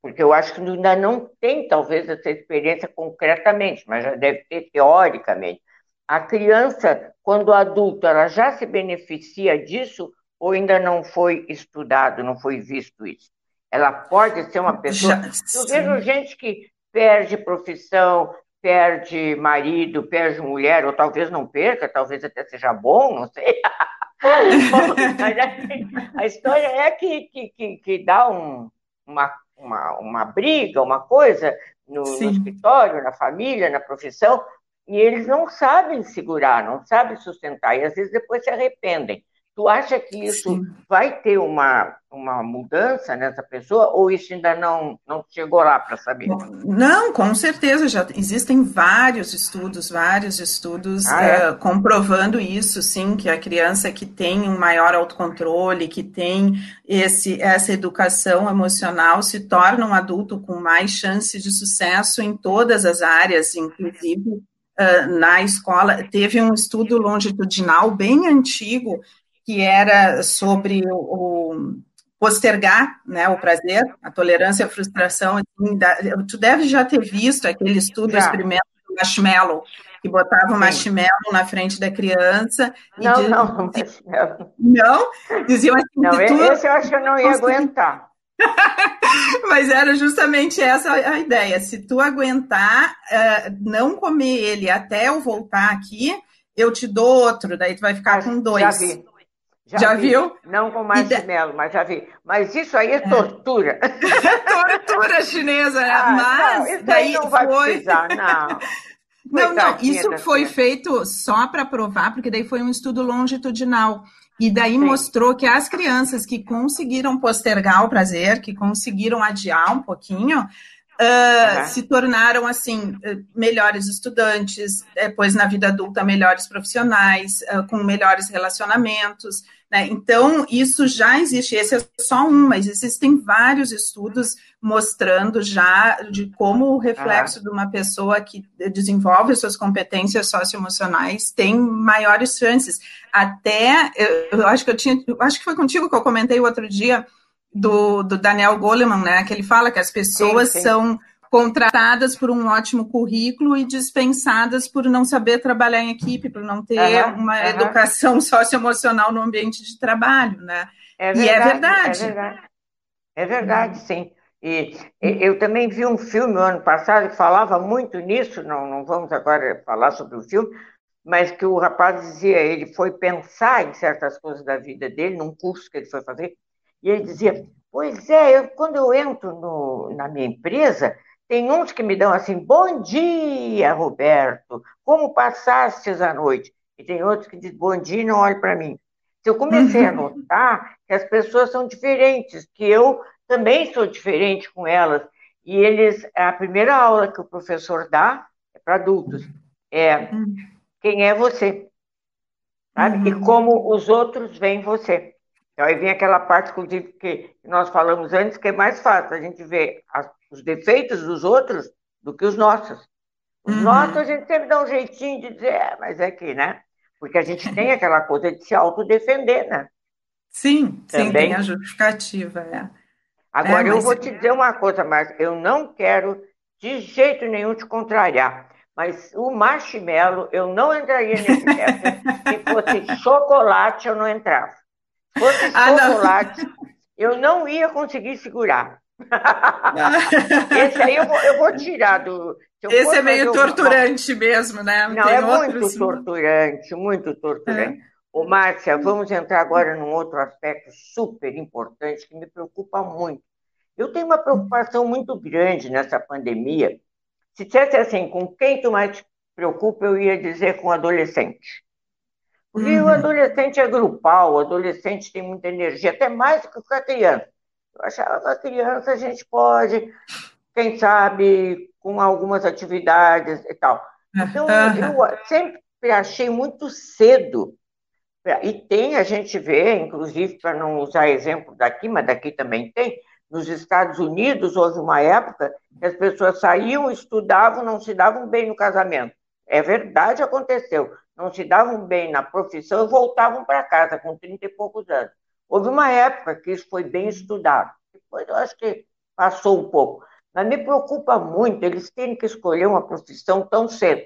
porque eu acho que ainda não tem, talvez, essa experiência concretamente, mas já deve ter teoricamente a criança, quando adulta, ela já se beneficia disso ou ainda não foi estudado, não foi visto isso? Ela pode ser uma pessoa. Já, eu vejo gente que perde profissão, perde marido, perde mulher, ou talvez não perca, talvez até seja bom, não sei. mas a história é que, que, que, que dá um, uma, uma, uma briga, uma coisa no, no escritório, na família, na profissão, e eles não sabem segurar, não sabem sustentar, e às vezes depois se arrependem. Tu acha que isso Sim. vai ter uma, uma mudança nessa pessoa ou isso ainda não, não chegou lá para saber? Não, com certeza, já existem vários estudos, vários estudos ah, é? uh, comprovando isso, sim, que a criança que tem um maior autocontrole, que tem esse, essa educação emocional, se torna um adulto com mais chances de sucesso em todas as áreas, inclusive uh, na escola. Teve um estudo longitudinal bem antigo que era sobre o, o postergar né, o prazer, a tolerância à frustração. Assim, da, tu deve já ter visto aquele estudo, já. experimento do marshmallow, que botava o marshmallow na frente da criança. Não, diz, não, não. Diziam assim. Não, esse eu acho que eu não ia aguentar. Mas era justamente essa a ideia. Se tu aguentar uh, não comer ele até eu voltar aqui, eu te dou outro, daí tu vai ficar com dois. Já vi. Já, já vi. viu? Não com marshmallow, da... mas já vi. Mas isso aí é, é. tortura. tortura chinesa, né? Ah, mas não, daí não vai foi... precisar, não. Não, não, isso foi feito só para provar, porque daí foi um estudo longitudinal. E daí mostrou que as crianças que conseguiram postergar o prazer, que conseguiram adiar um pouquinho, uh, uhum. se tornaram assim melhores estudantes, depois na vida adulta melhores profissionais, uh, com melhores relacionamentos. Né? Então isso já existe. Esse é só um, mas existem vários estudos mostrando já de como o reflexo uhum. de uma pessoa que desenvolve suas competências socioemocionais tem maiores chances. Até, eu, eu acho que eu tinha, eu acho que foi contigo que eu comentei o outro dia do, do Daniel Goleman, né, que ele fala que as pessoas sim, sim. são contratadas por um ótimo currículo e dispensadas por não saber trabalhar em equipe, por não ter uhum, uma uhum. educação socioemocional no ambiente de trabalho, né? É verdade, e é verdade. É verdade, é verdade sim. E, eu também vi um filme no ano passado que falava muito nisso, não, não vamos agora falar sobre o filme, mas que o rapaz dizia, ele foi pensar em certas coisas da vida dele, num curso que ele foi fazer, e ele dizia, pois é, eu, quando eu entro no, na minha empresa, tem uns que me dão assim, bom dia, Roberto, como passastes a noite? E tem outros que dizem, bom dia, não olhe para mim. Eu comecei a notar que as pessoas são diferentes, que eu também sou diferente com elas. E eles, a primeira aula que o professor dá é para adultos. é hum. quem é você, sabe? Uhum. E como os outros veem você. Então, aí vem aquela parte, inclusive, que nós falamos antes, que é mais fácil a gente ver as, os defeitos dos outros do que os nossos. Os uhum. nossos a gente sempre dá um jeitinho de dizer, é, mas é que, né? Porque a gente tem aquela coisa de se autodefender, né? Sim, Também. sim, tem a justificativa, é. Agora, é, eu vou te dizer uma coisa, mas eu não quero de jeito nenhum te contrariar. Mas o marshmallow, eu não entraria nesse teste. Se fosse chocolate, eu não entrava. Fosse ah, chocolate, não. eu não ia conseguir segurar. Esse aí eu vou, eu vou tirar do. Esse é meio torturante uma... mesmo, né? Não, é muito torturante, muito torturante. É. Ô, Márcia, vamos entrar agora num outro aspecto super importante que me preocupa muito. Eu tenho uma preocupação muito grande nessa pandemia. Se dissesse assim, com quem tu mais te preocupa, eu ia dizer com adolescente. Porque uhum. o adolescente é grupal, o adolescente tem muita energia, até mais do que a criança. Eu achava que a criança a gente pode, quem sabe, com algumas atividades e tal. Então, uhum. eu sempre achei muito cedo. E tem, a gente vê, inclusive, para não usar exemplo daqui, mas daqui também tem, nos Estados Unidos houve uma época que as pessoas saíam, estudavam, não se davam bem no casamento. É verdade, aconteceu. Não se davam bem na profissão e voltavam para casa com 30 e poucos anos. Houve uma época que isso foi bem estudado. Depois eu acho que passou um pouco. Mas me preocupa muito eles terem que escolher uma profissão tão cedo.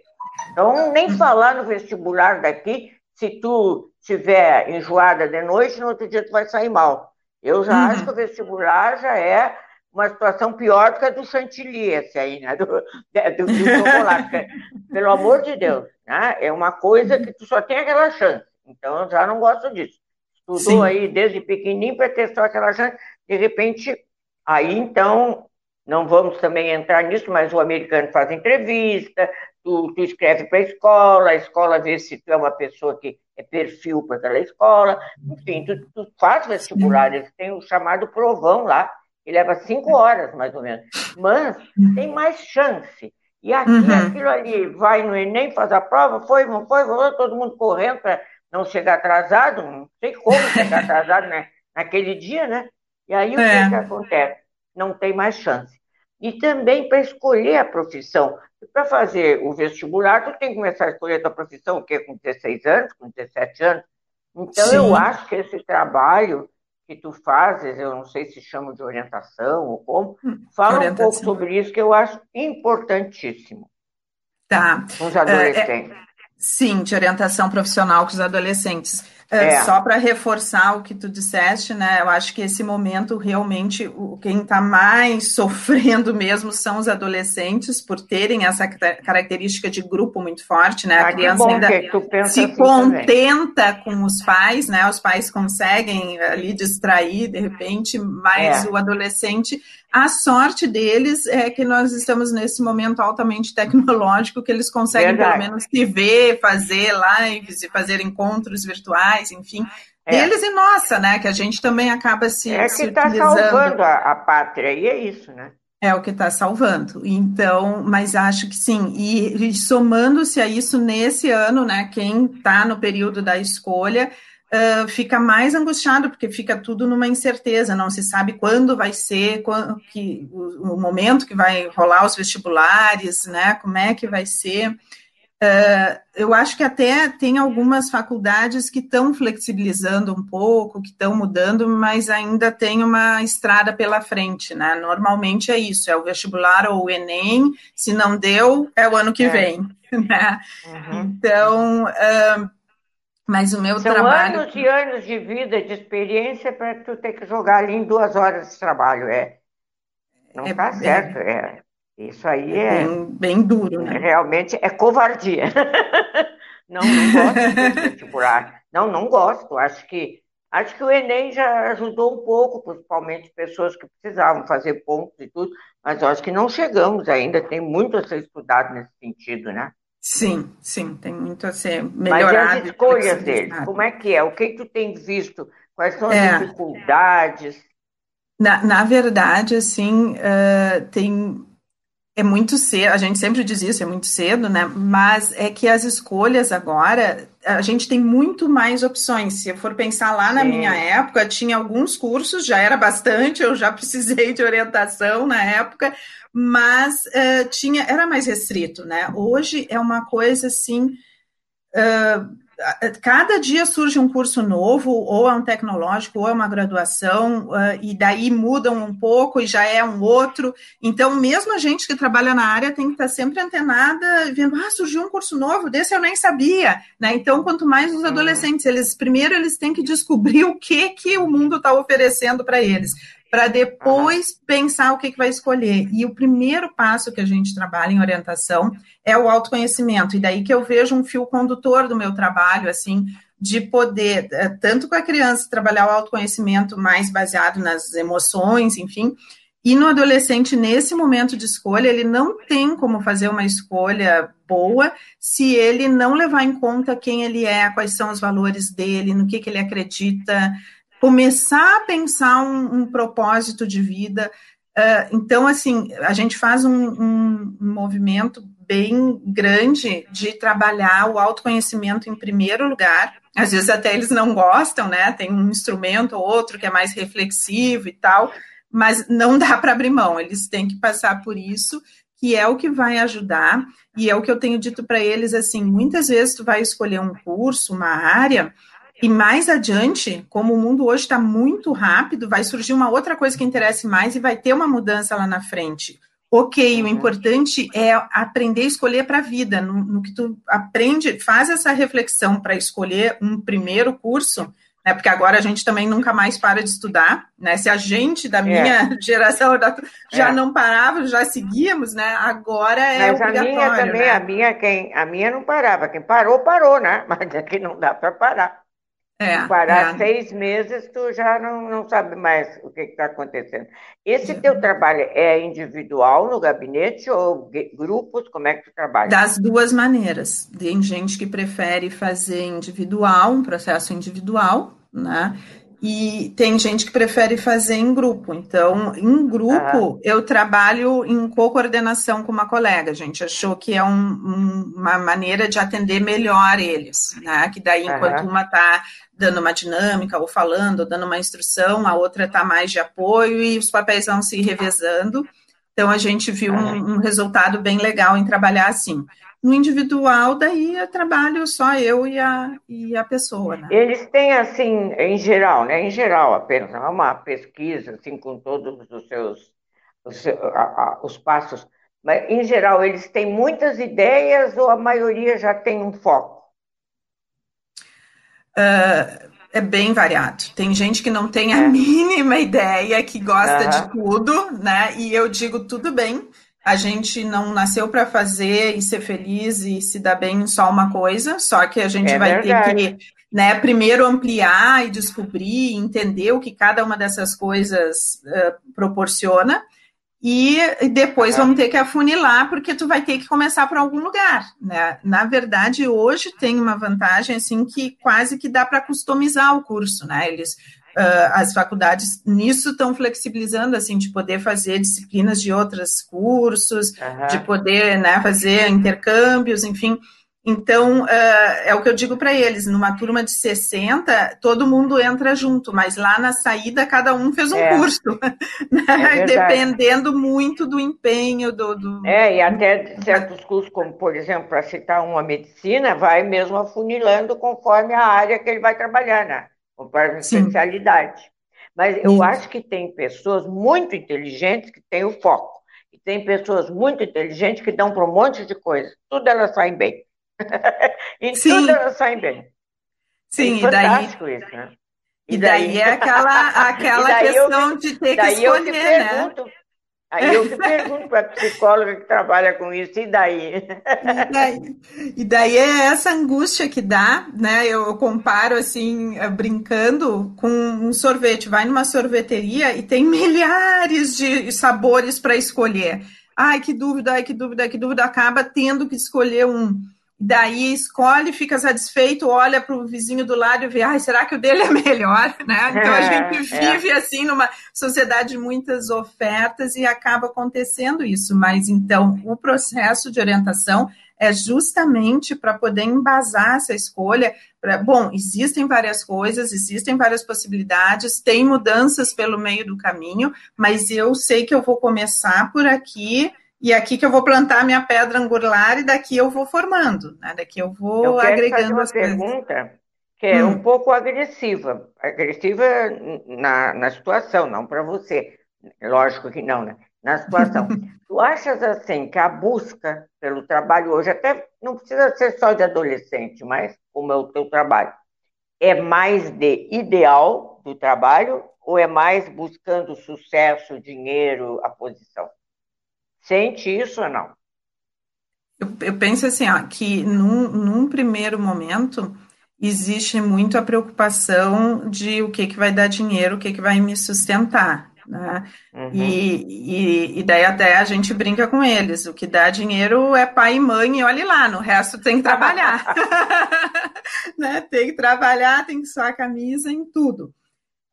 Então, nem falar no vestibular daqui, se tu estiver enjoada de noite, no outro dia tu vai sair mal. Eu já uhum. acho que o vestibular já é uma situação pior do que a do chantilly, esse aí, né? Do, do, do chocolate. Pelo amor de Deus, né? É uma coisa que tu só tem aquela chance. Então, eu já não gosto disso. Estudou Sim. aí desde pequenininho para ter só aquela chance. De repente, aí então, não vamos também entrar nisso, mas o americano faz entrevista, tu, tu escreve para a escola, a escola vê se tu é uma pessoa que é perfil para aquela escola, enfim, tu, tu faz vestibular, eles têm o chamado provão lá, que leva cinco horas, mais ou menos, mas tem mais chance. E aqui, uhum. aquilo ali, vai no Enem, faz a prova, foi, não foi, foi todo mundo correndo para não chegar atrasado, não sei como chegar atrasado né, naquele dia, né? E aí o é. que, que acontece? Não tem mais chance. E também para escolher a profissão. Para fazer o vestibular, tu tem que começar a escolher a tua profissão, que é com 16 anos, com 17 anos. Então, Sim. eu acho que esse trabalho que tu fazes, eu não sei se chama de orientação ou como, hum, fala orientação. um pouco sobre isso, que eu acho importantíssimo. Tá. Com os adolescentes. É, é, sim, de orientação profissional com os adolescentes. É. é. Só para reforçar o que tu disseste, né? Eu acho que esse momento realmente o, quem está mais sofrendo mesmo são os adolescentes por terem essa característica de grupo muito forte, né? A ah, criança ainda se assim contenta também. com os pais, né? Os pais conseguem ali distrair de repente, mas é. o adolescente a sorte deles é que nós estamos nesse momento altamente tecnológico, que eles conseguem Verdade. pelo menos se ver, fazer lives e fazer encontros virtuais, enfim. É. Deles e nossa, né? Que a gente também acaba se. É que está salvando a, a pátria, e é isso, né? É o que está salvando. Então, mas acho que sim. E, e somando-se a isso nesse ano, né? Quem está no período da escolha uh, fica mais angustiado, porque fica tudo numa incerteza, não se sabe quando vai ser, quando, que, o, o, momento que vai rolar os vestibulares, né? Como é que vai ser. Uh, eu acho que até tem algumas faculdades que estão flexibilizando um pouco, que estão mudando, mas ainda tem uma estrada pela frente, né? Normalmente é isso, é o vestibular ou o Enem, se não deu, é o ano que é. vem, né? Uhum. Então, uh, mas o meu São trabalho. anos e anos de vida, de experiência, para tu ter que jogar ali em duas horas de trabalho. É. Não está é, certo. É. Isso aí é. Bem, bem duro, né? Realmente é covardia. não, não gosto de vestibular. Não, não gosto. Acho que, acho que o Enem já ajudou um pouco, principalmente pessoas que precisavam fazer pontos e tudo, mas eu acho que não chegamos ainda. Tem muito a ser estudado nesse sentido, né? Sim, sim, tem muito a ser melhorado. Mas as escolhas deles, como é que é? O que tu tem visto? Quais são as é, dificuldades? Na, na verdade, assim, uh, tem é muito cedo, a gente sempre diz isso, é muito cedo, né? Mas é que as escolhas agora, a gente tem muito mais opções. Se eu for pensar lá na Sim. minha época, tinha alguns cursos, já era bastante, eu já precisei de orientação na época, mas uh, tinha, era mais restrito, né? Hoje é uma coisa assim. Uh, cada dia surge um curso novo, ou é um tecnológico, ou é uma graduação, uh, e daí mudam um pouco e já é um outro. Então, mesmo a gente que trabalha na área tem que estar sempre antenada, vendo, ah, surgiu um curso novo, desse eu nem sabia, né? Então, quanto mais os uhum. adolescentes, eles primeiro eles têm que descobrir o que que o mundo está oferecendo para eles para depois pensar o que, que vai escolher. E o primeiro passo que a gente trabalha em orientação é o autoconhecimento. E daí que eu vejo um fio condutor do meu trabalho, assim, de poder, eh, tanto com a criança, trabalhar o autoconhecimento mais baseado nas emoções, enfim, e no adolescente, nesse momento de escolha, ele não tem como fazer uma escolha boa se ele não levar em conta quem ele é, quais são os valores dele, no que, que ele acredita, começar a pensar um, um propósito de vida. Uh, então, assim, a gente faz um, um, movimento bem grande de trabalhar o autoconhecimento em primeiro lugar. Às vezes até eles não gostam, né? Tem um instrumento ou outro que é mais reflexivo e tal, mas não dá para abrir mão, eles têm que passar por isso, que é o que vai ajudar, e é o que eu tenho dito para eles assim, muitas vezes tu vai escolher um curso, uma área, e mais adiante, como o mundo hoje está muito rápido, vai surgir uma outra coisa que interesse mais e vai ter uma mudança lá na frente. Ok, o uhum. importante é aprender a escolher para a vida. No, no, que tu aprende, faz essa reflexão para escolher um primeiro curso, né? Porque agora a gente também nunca mais para de estudar, né? Se a gente da é. minha é. geração já é. não parava, já seguíamos, né? Agora é Mas obrigatório. a minha também, né? a minha quem, a minha não parava. Quem parou parou, né? Mas aqui não dá para parar. É, parar é. seis meses, tu já não, não sabe mais o que está acontecendo. Esse teu trabalho é individual no gabinete ou grupos? Como é que tu trabalha? Das duas maneiras. Tem gente que prefere fazer individual, um processo individual, né? E tem gente que prefere fazer em grupo. Então, em grupo, eu trabalho em co-coordenação com uma colega. A gente achou que é um, um, uma maneira de atender melhor eles, né? Que daí, enquanto uma está dando uma dinâmica, ou falando, ou dando uma instrução, a outra está mais de apoio e os papéis vão se revezando. Então, a gente viu um, um resultado bem legal em trabalhar assim. No individual, daí eu trabalho só eu e a, e a pessoa. Né? Eles têm, assim, em geral, né? Em geral apenas, não é uma pesquisa, assim, com todos os seus, os, a, a, os passos, mas, em geral, eles têm muitas ideias ou a maioria já tem um foco? Uh, é bem variado. Tem gente que não tem a é. mínima ideia, que gosta uhum. de tudo, né? E eu digo, tudo bem, a gente não nasceu para fazer e ser feliz e se dar bem em só uma coisa, só que a gente é vai verdade. ter que, né, primeiro ampliar e descobrir, entender o que cada uma dessas coisas uh, proporciona. E depois vamos ter que afunilar, porque tu vai ter que começar por algum lugar, né? Na verdade, hoje tem uma vantagem, assim, que quase que dá para customizar o curso, né? Eles uh, as faculdades nisso estão flexibilizando, assim, de poder fazer disciplinas de outros cursos, uhum. de poder né, fazer intercâmbios, enfim. Então, uh, é o que eu digo para eles: numa turma de 60, todo mundo entra junto, mas lá na saída, cada um fez um é. curso, né? é dependendo muito do empenho do, do, É, e até certos cursos, como, por exemplo, para citar uma medicina, vai mesmo afunilando conforme a área que ele vai trabalhar, né? conforme especialidade. Mas eu Sim. acho que tem pessoas muito inteligentes que têm o foco. E tem pessoas muito inteligentes que dão para um monte de coisa. Tudo elas saem bem. em Sim. tudo bem. Sim, é e daí... isso, né? E, e daí, daí, é aquela, aquela questão de ter que escolher, né? Pergunto, Aí eu pergunto para a psicóloga que trabalha com isso, e daí? E daí, e daí é essa angústia que dá, né? Eu comparo assim, eh, brincando com um sorvete. Vai numa sorveteria e tem milhares de sabores para escolher. Ai, que dúvida, ai, que dúvida, que dúvida. Acaba tendo que escolher um. Daí escolhe, fica satisfeito, olha para o vizinho do lado e vê, ai, será que o dele é melhor? Né? Então a gente é. vive é. assim numa sociedade de muitas ofertas e acaba acontecendo isso. Mas então o processo de orientação é justamente para poder embasar essa escolha. Pra, bom, existem várias coisas, existem várias possibilidades, tem mudanças pelo meio do caminho, mas eu sei que eu vou começar por aqui e aqui que eu vou plantar minha pedra angular e daqui eu vou formando, né? Daqui eu vou eu agregando uma as pergunta que é hum. um pouco agressiva, agressiva na, na situação, não para você. Lógico que não, né? Na situação. tu achas assim que a busca pelo trabalho hoje, até não precisa ser só de adolescente, mas como é o teu trabalho, é mais de ideal do trabalho ou é mais buscando sucesso, dinheiro, a posição? Sente isso ou não? Eu, eu penso assim, ó, que num, num, primeiro momento existe muito a preocupação de o que, que vai dar dinheiro, o que, que vai me sustentar. Né? Uhum. E, e, e, daí até a gente brinca com eles. O que dá dinheiro é pai e mãe, e olhe lá, no resto tem que trabalhar. né? Tem que trabalhar, tem que suar a camisa em tudo.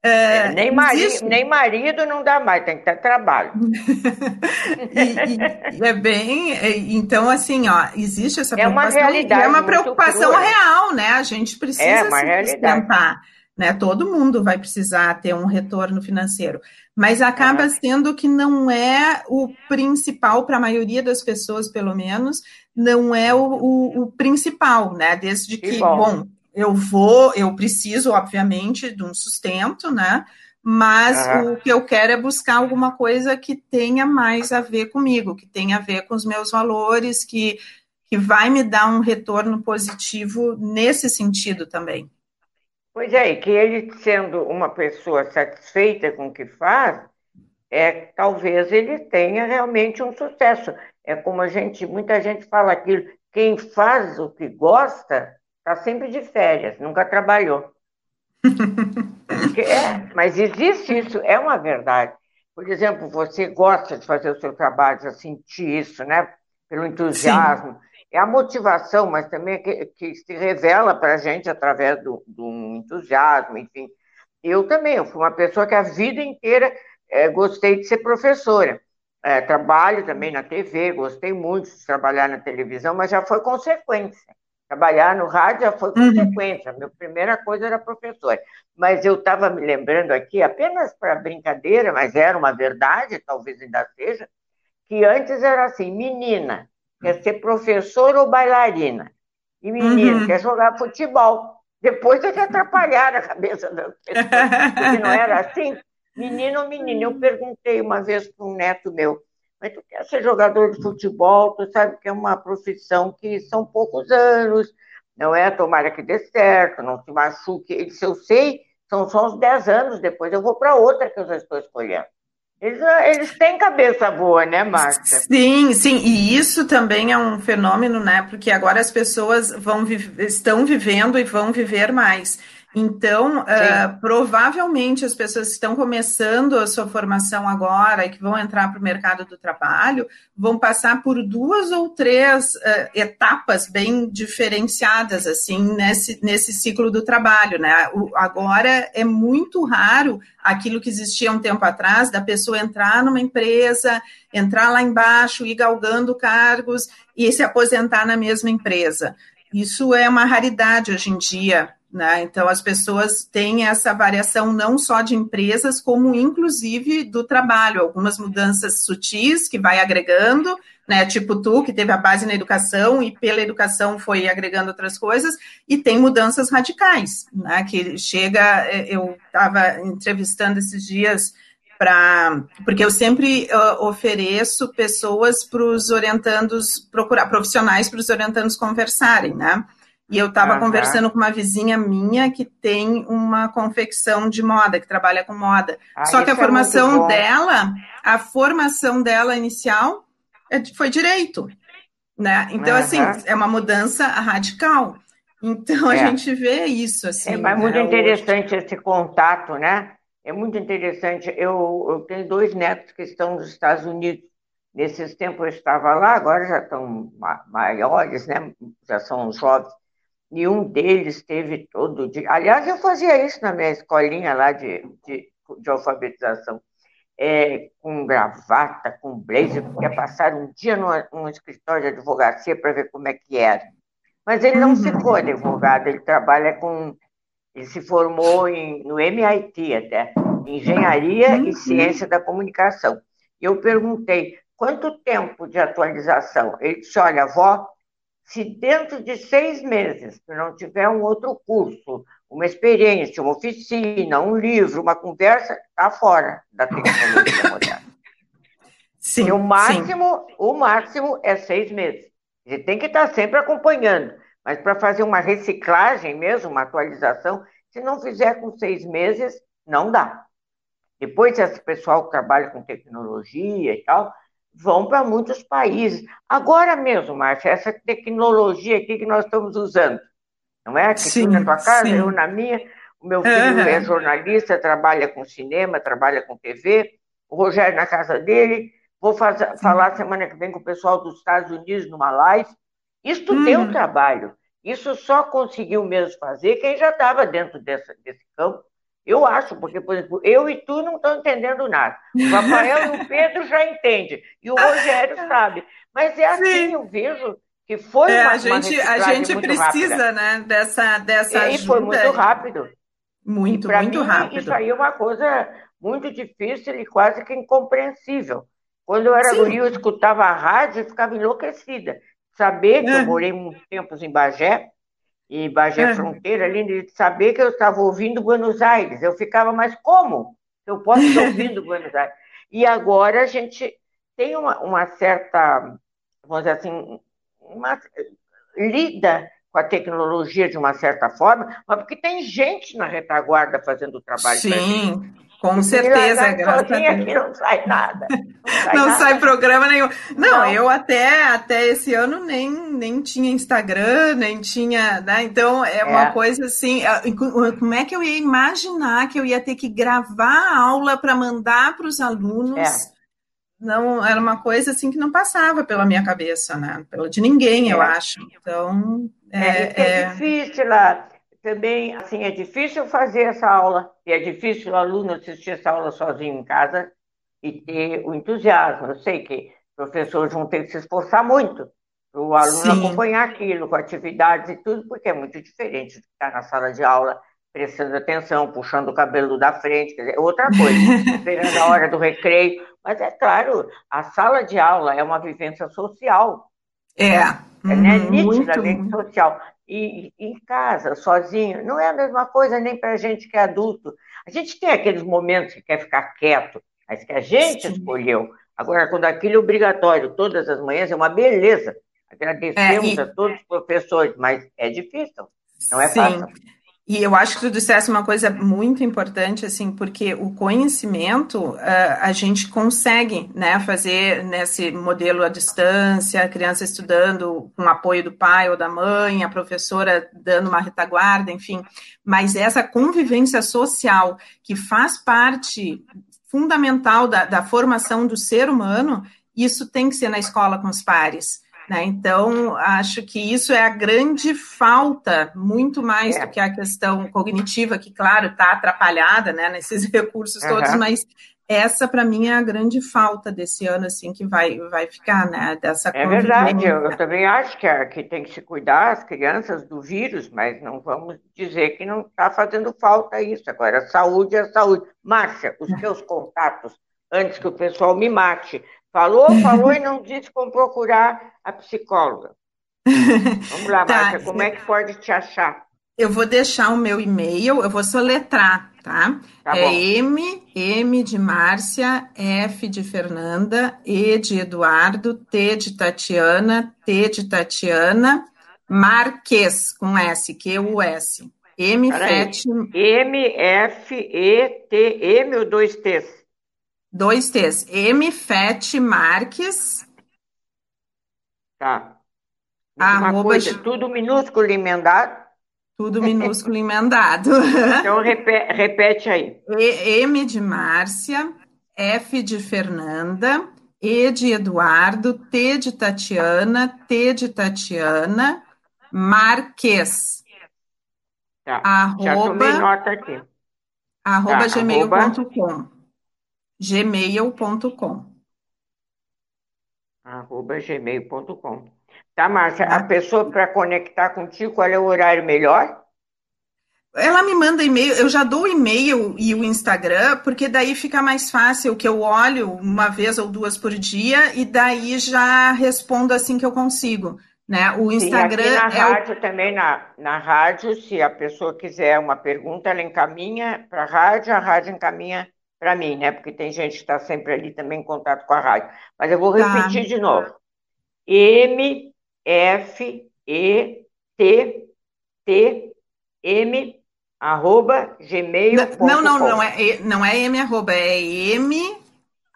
É, nem, marido, nem marido não dá mais, tem que ter trabalho. e, e, é bem. É, então, assim, ó, existe essa é preocupação. Uma realidade é uma preocupação crua. real, né? A gente precisa é se realidade. sustentar. Né? Todo mundo vai precisar ter um retorno financeiro. Mas acaba é. sendo que não é o principal, para a maioria das pessoas, pelo menos, não é o, o, o principal, né? Desde que, que bom, bom eu vou, eu preciso, obviamente, de um sustento, né? Mas uhum. o que eu quero é buscar alguma coisa que tenha mais a ver comigo, que tenha a ver com os meus valores, que, que vai me dar um retorno positivo nesse sentido também. Pois é, e que ele sendo uma pessoa satisfeita com o que faz, é talvez ele tenha realmente um sucesso. É como a gente, muita gente fala aquilo, quem faz o que gosta Está sempre de férias, nunca trabalhou. é, mas existe isso, é uma verdade. Por exemplo, você gosta de fazer o seu trabalho, de sentir isso, né? Pelo entusiasmo. Sim. É a motivação, mas também é que, que se revela para a gente através do, do entusiasmo, enfim. Eu também, eu fui uma pessoa que a vida inteira é, gostei de ser professora. É, trabalho também na TV, gostei muito de trabalhar na televisão, mas já foi consequência. Trabalhar no rádio já foi consequência. Uhum. Minha primeira coisa era professora. Mas eu estava me lembrando aqui, apenas para brincadeira, mas era uma verdade, talvez ainda seja, que antes era assim: menina quer ser professora ou bailarina, e menino uhum. quer jogar futebol. Depois é que atrapalharam a cabeça das pessoas, porque não era assim. Menino ou menina. Eu perguntei uma vez para um neto meu, mas tu quer ser jogador de futebol, tu sabe que é uma profissão que são poucos anos, não é? Tomara que dê certo, não se machuque. Ele disse, eu sei, são só uns 10 anos, depois eu vou para outra que eu já estou escolhendo. Eles, eles têm cabeça boa, né, Márcia? Sim, sim, e isso também é um fenômeno, né? Porque agora as pessoas vão estão vivendo e vão viver mais. Então, uh, provavelmente as pessoas que estão começando a sua formação agora e que vão entrar para o mercado do trabalho vão passar por duas ou três uh, etapas bem diferenciadas assim nesse, nesse ciclo do trabalho, né? O, agora é muito raro aquilo que existia um tempo atrás da pessoa entrar numa empresa, entrar lá embaixo, ir galgando cargos e se aposentar na mesma empresa. Isso é uma raridade hoje em dia né? Então, as pessoas têm essa variação não só de empresas, como inclusive do trabalho, algumas mudanças sutis que vai agregando, né? Tipo tu, que teve a base na educação e pela educação foi agregando outras coisas, e tem mudanças radicais, né? Que chega, é, eu estava entrevistando esses dias para porque eu sempre uh, ofereço pessoas para os orientandos procurar profissionais para os orientandos conversarem, né? E eu estava conversando com uma vizinha minha que tem uma confecção de moda, que trabalha com moda. Ah, Só que a é formação dela, a formação dela inicial é foi direito. Né? Então, assim, é uma mudança radical. Então, a é. gente vê isso. Assim, é mas né, muito interessante esse contato, né? É muito interessante. Eu, eu tenho dois netos que estão nos Estados Unidos Nesses tempos eu estava lá, agora já estão maiores, né? já são jovens. Nenhum deles teve todo dia. Aliás, eu fazia isso na minha escolinha lá de, de, de alfabetização. É, com gravata, com blazer, porque ia passar um dia num escritório de advocacia para ver como é que era. Mas ele não se foi advogado, ele trabalha com. Ele se formou em, no MIT até, Engenharia e Ciência da Comunicação. Eu perguntei, Quanto tempo de atualização? Ele disse: olha, avó, se dentro de seis meses tu não tiver um outro curso, uma experiência, uma oficina, um livro, uma conversa, está fora da tecnologia moderna. Sim, e o máximo, sim. o máximo é seis meses. Ele tem que estar sempre acompanhando. Mas para fazer uma reciclagem mesmo, uma atualização, se não fizer com seis meses, não dá. Depois, esse pessoal que trabalha com tecnologia e tal, vão para muitos países. Agora mesmo, Márcia, essa tecnologia aqui que nós estamos usando, não é? Que sim, na tua casa, sim. eu na minha. O meu filho uhum. é jornalista, trabalha com cinema, trabalha com TV. O Rogério na casa dele. Vou fazer, falar semana que vem com o pessoal dos Estados Unidos numa live. Isso uhum. deu trabalho. Isso só conseguiu mesmo fazer quem já estava dentro dessa, desse campo eu acho, porque, por exemplo, eu e tu não estão entendendo nada. O Rafael e o Pedro já entendem, e o Rogério sabe. Mas é assim, Sim. eu vejo que foi é, uma, a gente, uma A gente precisa, rápida. né, dessa, dessa e, ajuda. E foi muito rápido. Muito, muito mim, rápido. Isso aí é uma coisa muito difícil e quase que incompreensível. Quando eu era Sim. guri, eu escutava a rádio e ficava enlouquecida. Saber que é. eu morei muitos tempos em Bagé, e Bagé é. Fronteira, ali, de saber que eu estava ouvindo Buenos Aires. Eu ficava, mas como? Eu posso estar ouvindo Buenos Aires. E agora a gente tem uma, uma certa, vamos dizer assim, uma, lida com a tecnologia de uma certa forma, mas porque tem gente na retaguarda fazendo o trabalho. Sim, com certeza, graças a Deus. não sai nada. Não sai, não nada. sai programa nenhum. Não, não, eu até, até esse ano nem, nem tinha Instagram, nem tinha. Né? Então, é, é uma coisa assim. Como é que eu ia imaginar que eu ia ter que gravar a aula para mandar para os alunos? É. Não, era uma coisa assim que não passava pela minha cabeça, né? Pela de ninguém, eu é. acho. Então, é, é, é difícil lá também, assim, é difícil fazer essa aula, e é difícil o aluno assistir essa aula sozinho em casa e ter o entusiasmo. Eu sei que professores vão ter que se esforçar muito para o aluno Sim. acompanhar aquilo, com atividades e tudo, porque é muito diferente de estar na sala de aula prestando atenção, puxando o cabelo da frente, quer dizer, outra coisa, esperando a hora do recreio. Mas é claro, a sala de aula é uma vivência social. É. É né, nitidamente muito. social e em casa, sozinho, não é a mesma coisa nem para a gente que é adulto. A gente tem aqueles momentos que quer ficar quieto, mas que a gente Sim. escolheu. Agora, quando aquilo é obrigatório todas as manhãs, é uma beleza. Agradecemos é, e... a todos os professores, mas é difícil, não é Sim. fácil. E eu acho que tu dissesse uma coisa muito importante, assim, porque o conhecimento uh, a gente consegue, né, fazer nesse modelo à distância, a criança estudando com apoio do pai ou da mãe, a professora dando uma retaguarda, enfim. Mas essa convivência social que faz parte fundamental da, da formação do ser humano, isso tem que ser na escola com os pares. Né? Então, acho que isso é a grande falta, muito mais é. do que a questão cognitiva, que, claro, está atrapalhada né, nesses recursos uhum. todos, mas essa, para mim, é a grande falta desse ano, assim, que vai, vai ficar, né? Dessa é verdade, eu, eu, também acho que, é, que tem que se cuidar as crianças do vírus, mas não vamos dizer que não está fazendo falta isso. Agora, saúde é saúde. Márcia, os seus contatos, antes que o pessoal me mate, Falou, falou e não disse como procurar a psicóloga. Vamos lá, tá. Márcia, como é que pode te achar? Eu vou deixar o meu e-mail, eu vou soletrar, tá? tá é M, M de Márcia, F de Fernanda, E de Eduardo, T de Tatiana, T de Tatiana, Marques, com S, Q-U-S. M, F, M, F, E, T, M ou dois T's? Dois T's. M. Fete Marques. Tá. Uma Arroba... coisa, tudo minúsculo emendado? Tudo minúsculo emendado. Então repete, repete aí. E, M de Márcia, F de Fernanda, E de Eduardo, T de Tatiana, T de Tatiana, Marques. Tá. Arroba, Já tomei nota aqui. Arroba Tá, gmail.com. Gmail.com. Arroba gmail.com. Tá, Márcia, a pessoa para conectar contigo, qual é o horário melhor? Ela me manda e-mail, eu já dou o e-mail e o Instagram, porque daí fica mais fácil que eu olho uma vez ou duas por dia e daí já respondo assim que eu consigo, né? O Sim, Instagram aqui na é o rádio também, na, na rádio, se a pessoa quiser uma pergunta, ela encaminha para a rádio, a rádio encaminha para mim, né? Porque tem gente que está sempre ali também em contato com a rádio. Mas eu vou Tá. repetir de novo. M, F, E, T, T, M, arroba, gmail.com. Não, não, não é, não é M arroba, é M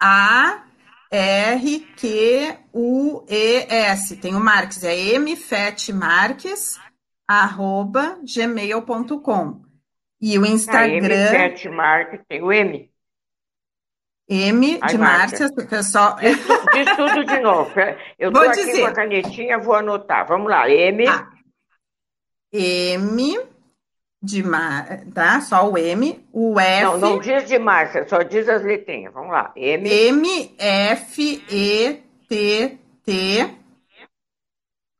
A R Q U E S. Tem o Marques, é M Fete Marques arroba gmail.com. E o Ah, Instagram M7 Mark, tem o M. M Ai, de Márcia. Márcia, pessoal. Diz tudo de novo. Eu estou aqui dizer. com a canetinha, vou anotar. Vamos lá. M, Tá. M de Mar, tá? Só o M, o F não, não diz de Márcia, só diz as letrinhas. Vamos lá. M, M F E T T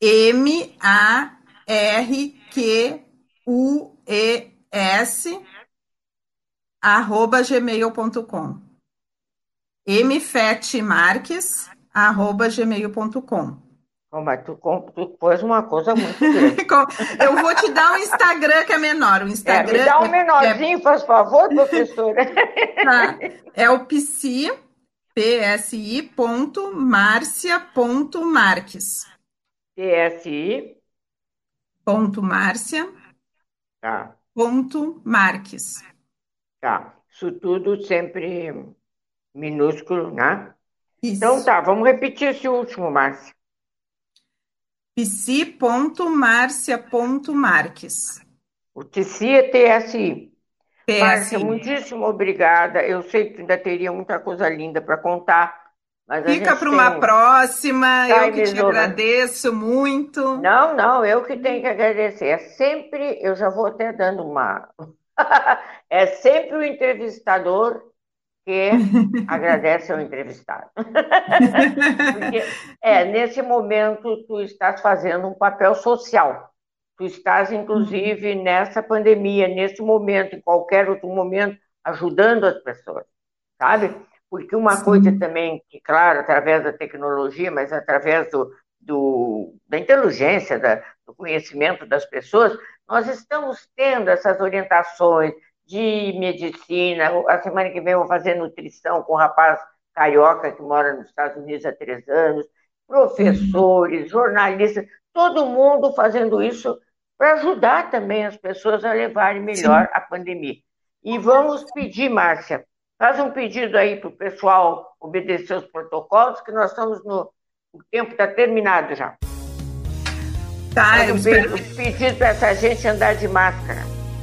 M A R Q U E S arroba gmail.com mfetmarques arroba gmail.com Oh, mas tu, tu pôs uma coisa muito grande. Eu vou te dar o Instagram que é menor. O É, Instagram me dá um é- menorzinho, faz favor, professora. Tá. É o psi, psi, ponto, Márcia, ponto, Marques. TSI, Ponto, Márcia, tá, ponto, Marques. tá. Isso tudo sempre minúsculo, né? Isso. Então tá, vamos repetir esse último, Márcia. Psi, ponto, Márcia, ponto, Marques. O TSI é TSI. Márcia, muitíssimo obrigada. Eu sei que ainda teria muita coisa linda para contar, Fica para uma tem- próxima. Tá, Eu que te agradeço muito. Não, não, eu que tenho que agradecer. É sempre, eu já vou até dando uma. É sempre o entrevistador que agradece ao entrevistado. Porque, é, nesse momento, tu estás fazendo um papel social. Tu estás, inclusive, nessa pandemia, nesse momento, em qualquer outro momento, ajudando as pessoas, sabe? Porque uma Sim. coisa também, que, claro, através da tecnologia, mas através do, do- da inteligência, da- do conhecimento das pessoas, nós estamos tendo essas orientações de medicina. A semana que vem eu vou fazer nutrição com um rapaz carioca que mora nos Estados Unidos há três anos, professores, jornalistas, todo mundo fazendo isso para ajudar também as pessoas a levarem melhor a pandemia. E vamos pedir, Márcia, faz um pedido aí para o pessoal obedecer os protocolos, que nós estamos no. O tempo está terminado já. Tá, Faz um espero um pedido para essa gente andar de máscara.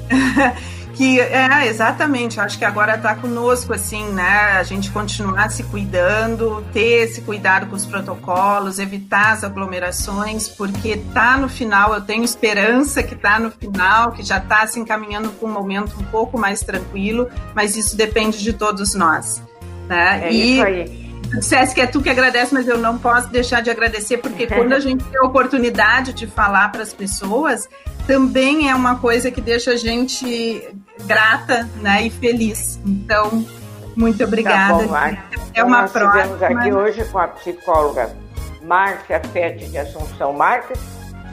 que é exatamente, acho que agora está conosco assim, né? A gente continuar se cuidando, ter esse cuidado com os protocolos, evitar as aglomerações, porque tá no final, eu tenho esperança que tá no final, que já está se encaminhando para um momento um pouco mais tranquilo, mas isso depende de todos nós. Né? É e isso aí. Dissesse que é tu que agradece, mas eu não posso deixar de agradecer, porque quando a gente tem a oportunidade de falar para as pessoas, também é uma coisa que deixa a gente grata né, e feliz. Então, muito obrigada. Tá bom, é Então, uma nós estivemos próxima. aqui hoje com a psicóloga Márcia Fete de Assunção Marques,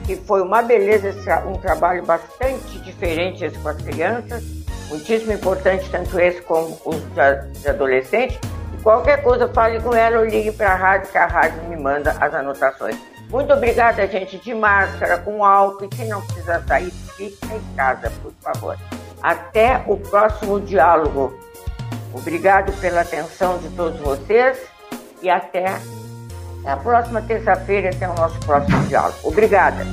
que foi uma beleza, um trabalho bastante diferente esse com as crianças, muitíssimo importante, tanto esse como os de adolescentes. Qualquer coisa, fale com ela ou ligue para a rádio, que a rádio me manda as anotações. Muito obrigada, gente, de máscara, com álcool, e quem não precisa sair, fique em casa, por favor. Até o próximo diálogo. Obrigado pela atenção de todos vocês e até a próxima terça-feira, até o nosso próximo diálogo. Obrigada.